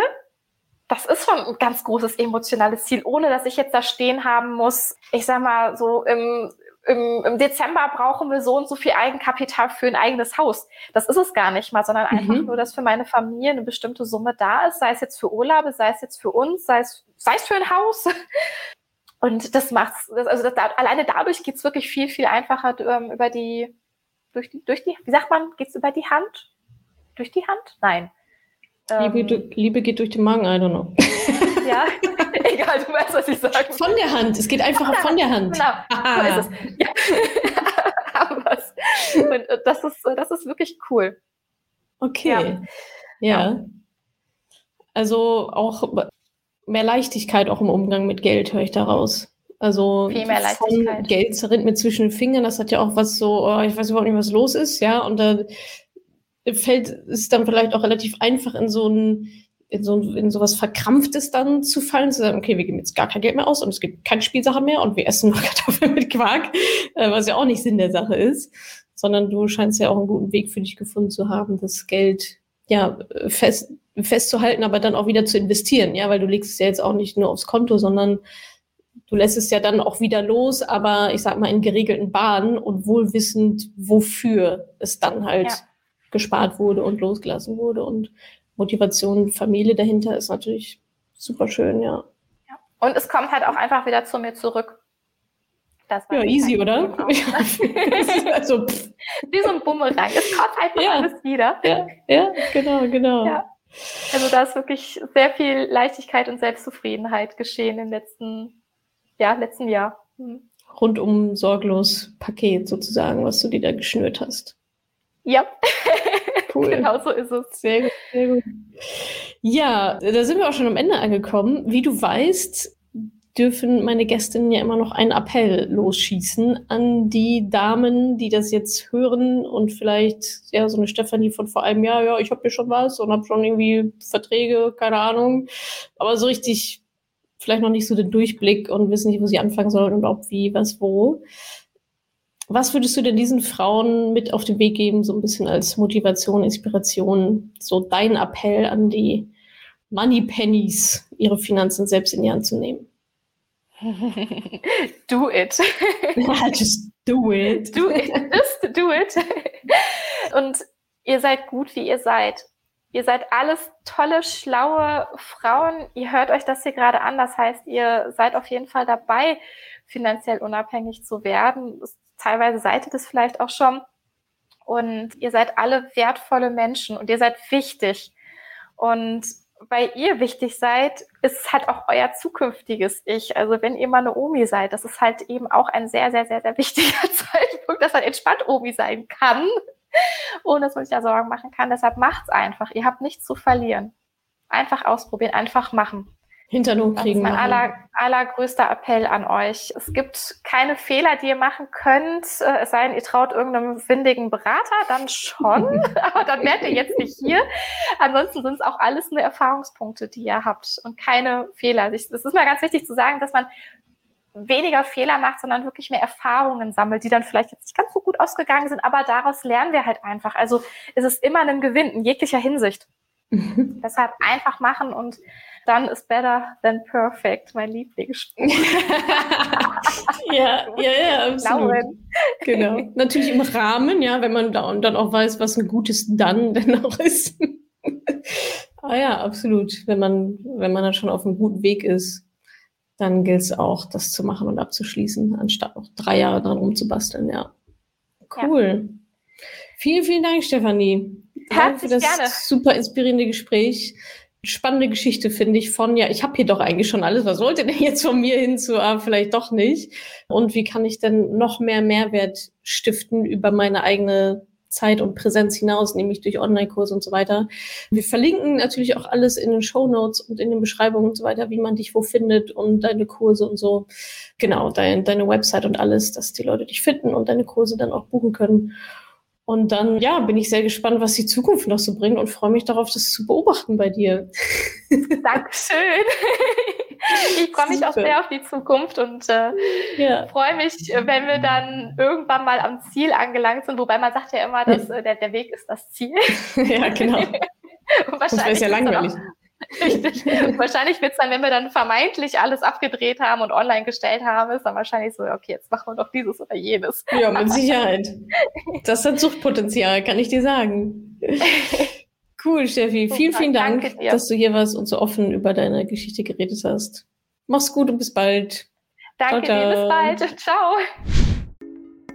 das ist schon ein ganz großes emotionales Ziel, ohne dass ich jetzt da stehen haben muss, ich sag mal so im im, im Dezember brauchen wir so und so viel Eigenkapital für ein eigenes Haus. Das ist es gar nicht mal, sondern einfach mhm. nur, dass für meine Familie eine bestimmte Summe da ist, sei es jetzt für Urlaube, sei es jetzt für uns, sei es, sei es für ein Haus. (laughs) Und das macht's, also das, alleine dadurch geht's wirklich viel, viel einfacher ähm, über die, durch die, durch die, wie sagt man, geht's über die Hand? Durch die Hand? Nein. Liebe, ähm, Liebe geht durch den Magen, I don't know. (laughs) ja. (laughs) Egal, du weißt, was ich sage. Von der Hand. Es geht einfach von der Hand. Genau, so ist es. (laughs) Ja. (laughs) Wir's. Und äh, das ist, das ist wirklich cool. Okay. Ja. ja. Also auch mehr Leichtigkeit auch im Umgang mit Geld, höre ich daraus. Also Viel mehr Leichtigkeit. Geld zerrinnt mir zwischen den Fingern, das hat ja auch was so, oh, ich weiß überhaupt nicht, was los ist, ja. Und da fällt es dann vielleicht auch relativ einfach in so ein in so, in so was Verkrampftes dann zu fallen, zu sagen, okay, wir geben jetzt gar kein Geld mehr aus und es gibt keine Spielsachen mehr und wir essen noch (laughs) Kartoffeln mit Quark, äh, was ja auch nicht Sinn der Sache ist, sondern du scheinst ja auch einen guten Weg für dich gefunden zu haben, das Geld ja fest, festzuhalten, aber dann auch wieder zu investieren, ja, weil du legst es ja jetzt auch nicht nur aufs Konto, sondern du lässt es ja dann auch wieder los, aber ich sag mal in geregelten Bahnen und wohlwissend, wofür es dann halt ja gespart wurde und losgelassen wurde. Und Motivation, Familie dahinter ist natürlich super schön, ja. ja. Und es kommt halt auch einfach wieder zu mir zurück. ja, easy, oder? (laughs) also, Wie so ein Bumerang. Es kommt einfach ja. alles wieder. Ja, ja genau, genau. Ja. Also da ist wirklich sehr viel Leichtigkeit und Selbstzufriedenheit geschehen im letzten, ja, letzten Jahr. Mhm. Rundum sorglos Paket sozusagen, was du dir da geschnürt hast. Ja, (laughs) cool. genau so ist es. Sehr gut, sehr gut. Ja, da sind wir auch schon am Ende angekommen. Wie du weißt, dürfen meine Gästinnen ja immer noch einen Appell losschießen an die Damen, die das jetzt hören und vielleicht, ja, so eine Stefanie von vor einem Jahr, ja, ich habe hier schon was und habe schon irgendwie Verträge, keine Ahnung, aber so richtig vielleicht noch nicht so den Durchblick und wissen nicht, wo sie anfangen sollen und ob, wie, was, wo. Was würdest du denn diesen Frauen mit auf den Weg geben, so ein bisschen als Motivation, Inspiration, so dein Appell an die Money Pennies, ihre Finanzen selbst in die Hand zu nehmen? (laughs) do it. just do it. Do it. Just do it. Und ihr seid gut, wie ihr seid. Ihr seid alles tolle, schlaue Frauen. Ihr hört euch das hier gerade an. Das heißt, ihr seid auf jeden Fall dabei, finanziell unabhängig zu werden. Es teilweise seid ihr das vielleicht auch schon. Und ihr seid alle wertvolle Menschen und ihr seid wichtig. Und weil ihr wichtig seid, ist halt auch euer zukünftiges Ich. Also wenn ihr mal eine Omi seid, das ist halt eben auch ein sehr, sehr, sehr, sehr wichtiger (laughs) Zeitpunkt, dass man entspannt Omi sein kann, ohne dass man sich da Sorgen machen kann. Deshalb macht's einfach. Ihr habt nichts zu verlieren. Einfach ausprobieren, einfach machen. Hintern kriegen. Das ist mein aller, allergrößter Appell an euch. Es gibt keine Fehler, die ihr machen könnt, äh, es sei denn, ihr traut irgendeinem windigen Berater, dann schon, (laughs) (laughs) aber dann werdet ihr jetzt nicht hier. Ansonsten sind es auch alles nur Erfahrungspunkte, die ihr habt und keine Fehler. Es ist mal ganz wichtig zu sagen, dass man weniger Fehler macht, sondern wirklich mehr Erfahrungen sammelt, die dann vielleicht jetzt nicht ganz so gut ausgegangen sind, aber daraus lernen wir halt einfach. Also es ist immer ein Gewinn in jeglicher Hinsicht. (laughs) Deshalb einfach machen und dann ist better than perfect, mein Lieblingsspruch. (laughs) ja, ja, ja, absolut. Genau. Natürlich im Rahmen, ja, wenn man da und dann auch weiß, was ein gutes dann (laughs) denn auch ist. ah ja, absolut. Wenn man, wenn man dann schon auf einem guten Weg ist, dann gilt es auch, das zu machen und abzuschließen, anstatt noch drei Jahre dran rumzubasteln, ja. Cool. Ja. Vielen, vielen Dank, Stefanie. Herzlich Danke für das gerne. super inspirierende Gespräch spannende Geschichte, finde ich, von, ja, ich habe hier doch eigentlich schon alles, was sollte denn jetzt von mir hin zu, ah, vielleicht doch nicht? Und wie kann ich denn noch mehr Mehrwert stiften über meine eigene Zeit und Präsenz hinaus, nämlich durch Online-Kurse und so weiter. Wir verlinken natürlich auch alles in den Show Notes und in den Beschreibungen und so weiter, wie man dich wo findet und deine Kurse und so. Genau, dein, deine Website und alles, dass die Leute dich finden und deine Kurse dann auch buchen können. Und dann, ja, bin ich sehr gespannt, was die Zukunft noch so bringt und freue mich darauf, das zu beobachten bei dir. Dankeschön. (laughs) Ich freue mich Super. auch sehr auf die Zukunft und äh, ja. freue mich, wenn wir dann irgendwann mal am Ziel angelangt sind. Wobei man sagt ja immer, dass äh, der, der Weg ist das Ziel. (laughs) Ja, genau. (laughs) und wahrscheinlich das wäre ja langweilig. Richtig. (laughs) wahrscheinlich wird es dann, wenn wir dann vermeintlich alles abgedreht haben und online gestellt haben, ist dann wahrscheinlich so, okay, jetzt machen wir doch dieses oder jenes. Ja, mit (laughs) Sicherheit. Das hat Suchtpotenzial, kann ich dir sagen. (laughs) Cool, Steffi. Vielen, vielen Dank, dass du hier warst und so offen über deine Geschichte geredet hast. Mach's gut und bis bald. Danke ciao, ciao. dir, bis bald. Ciao.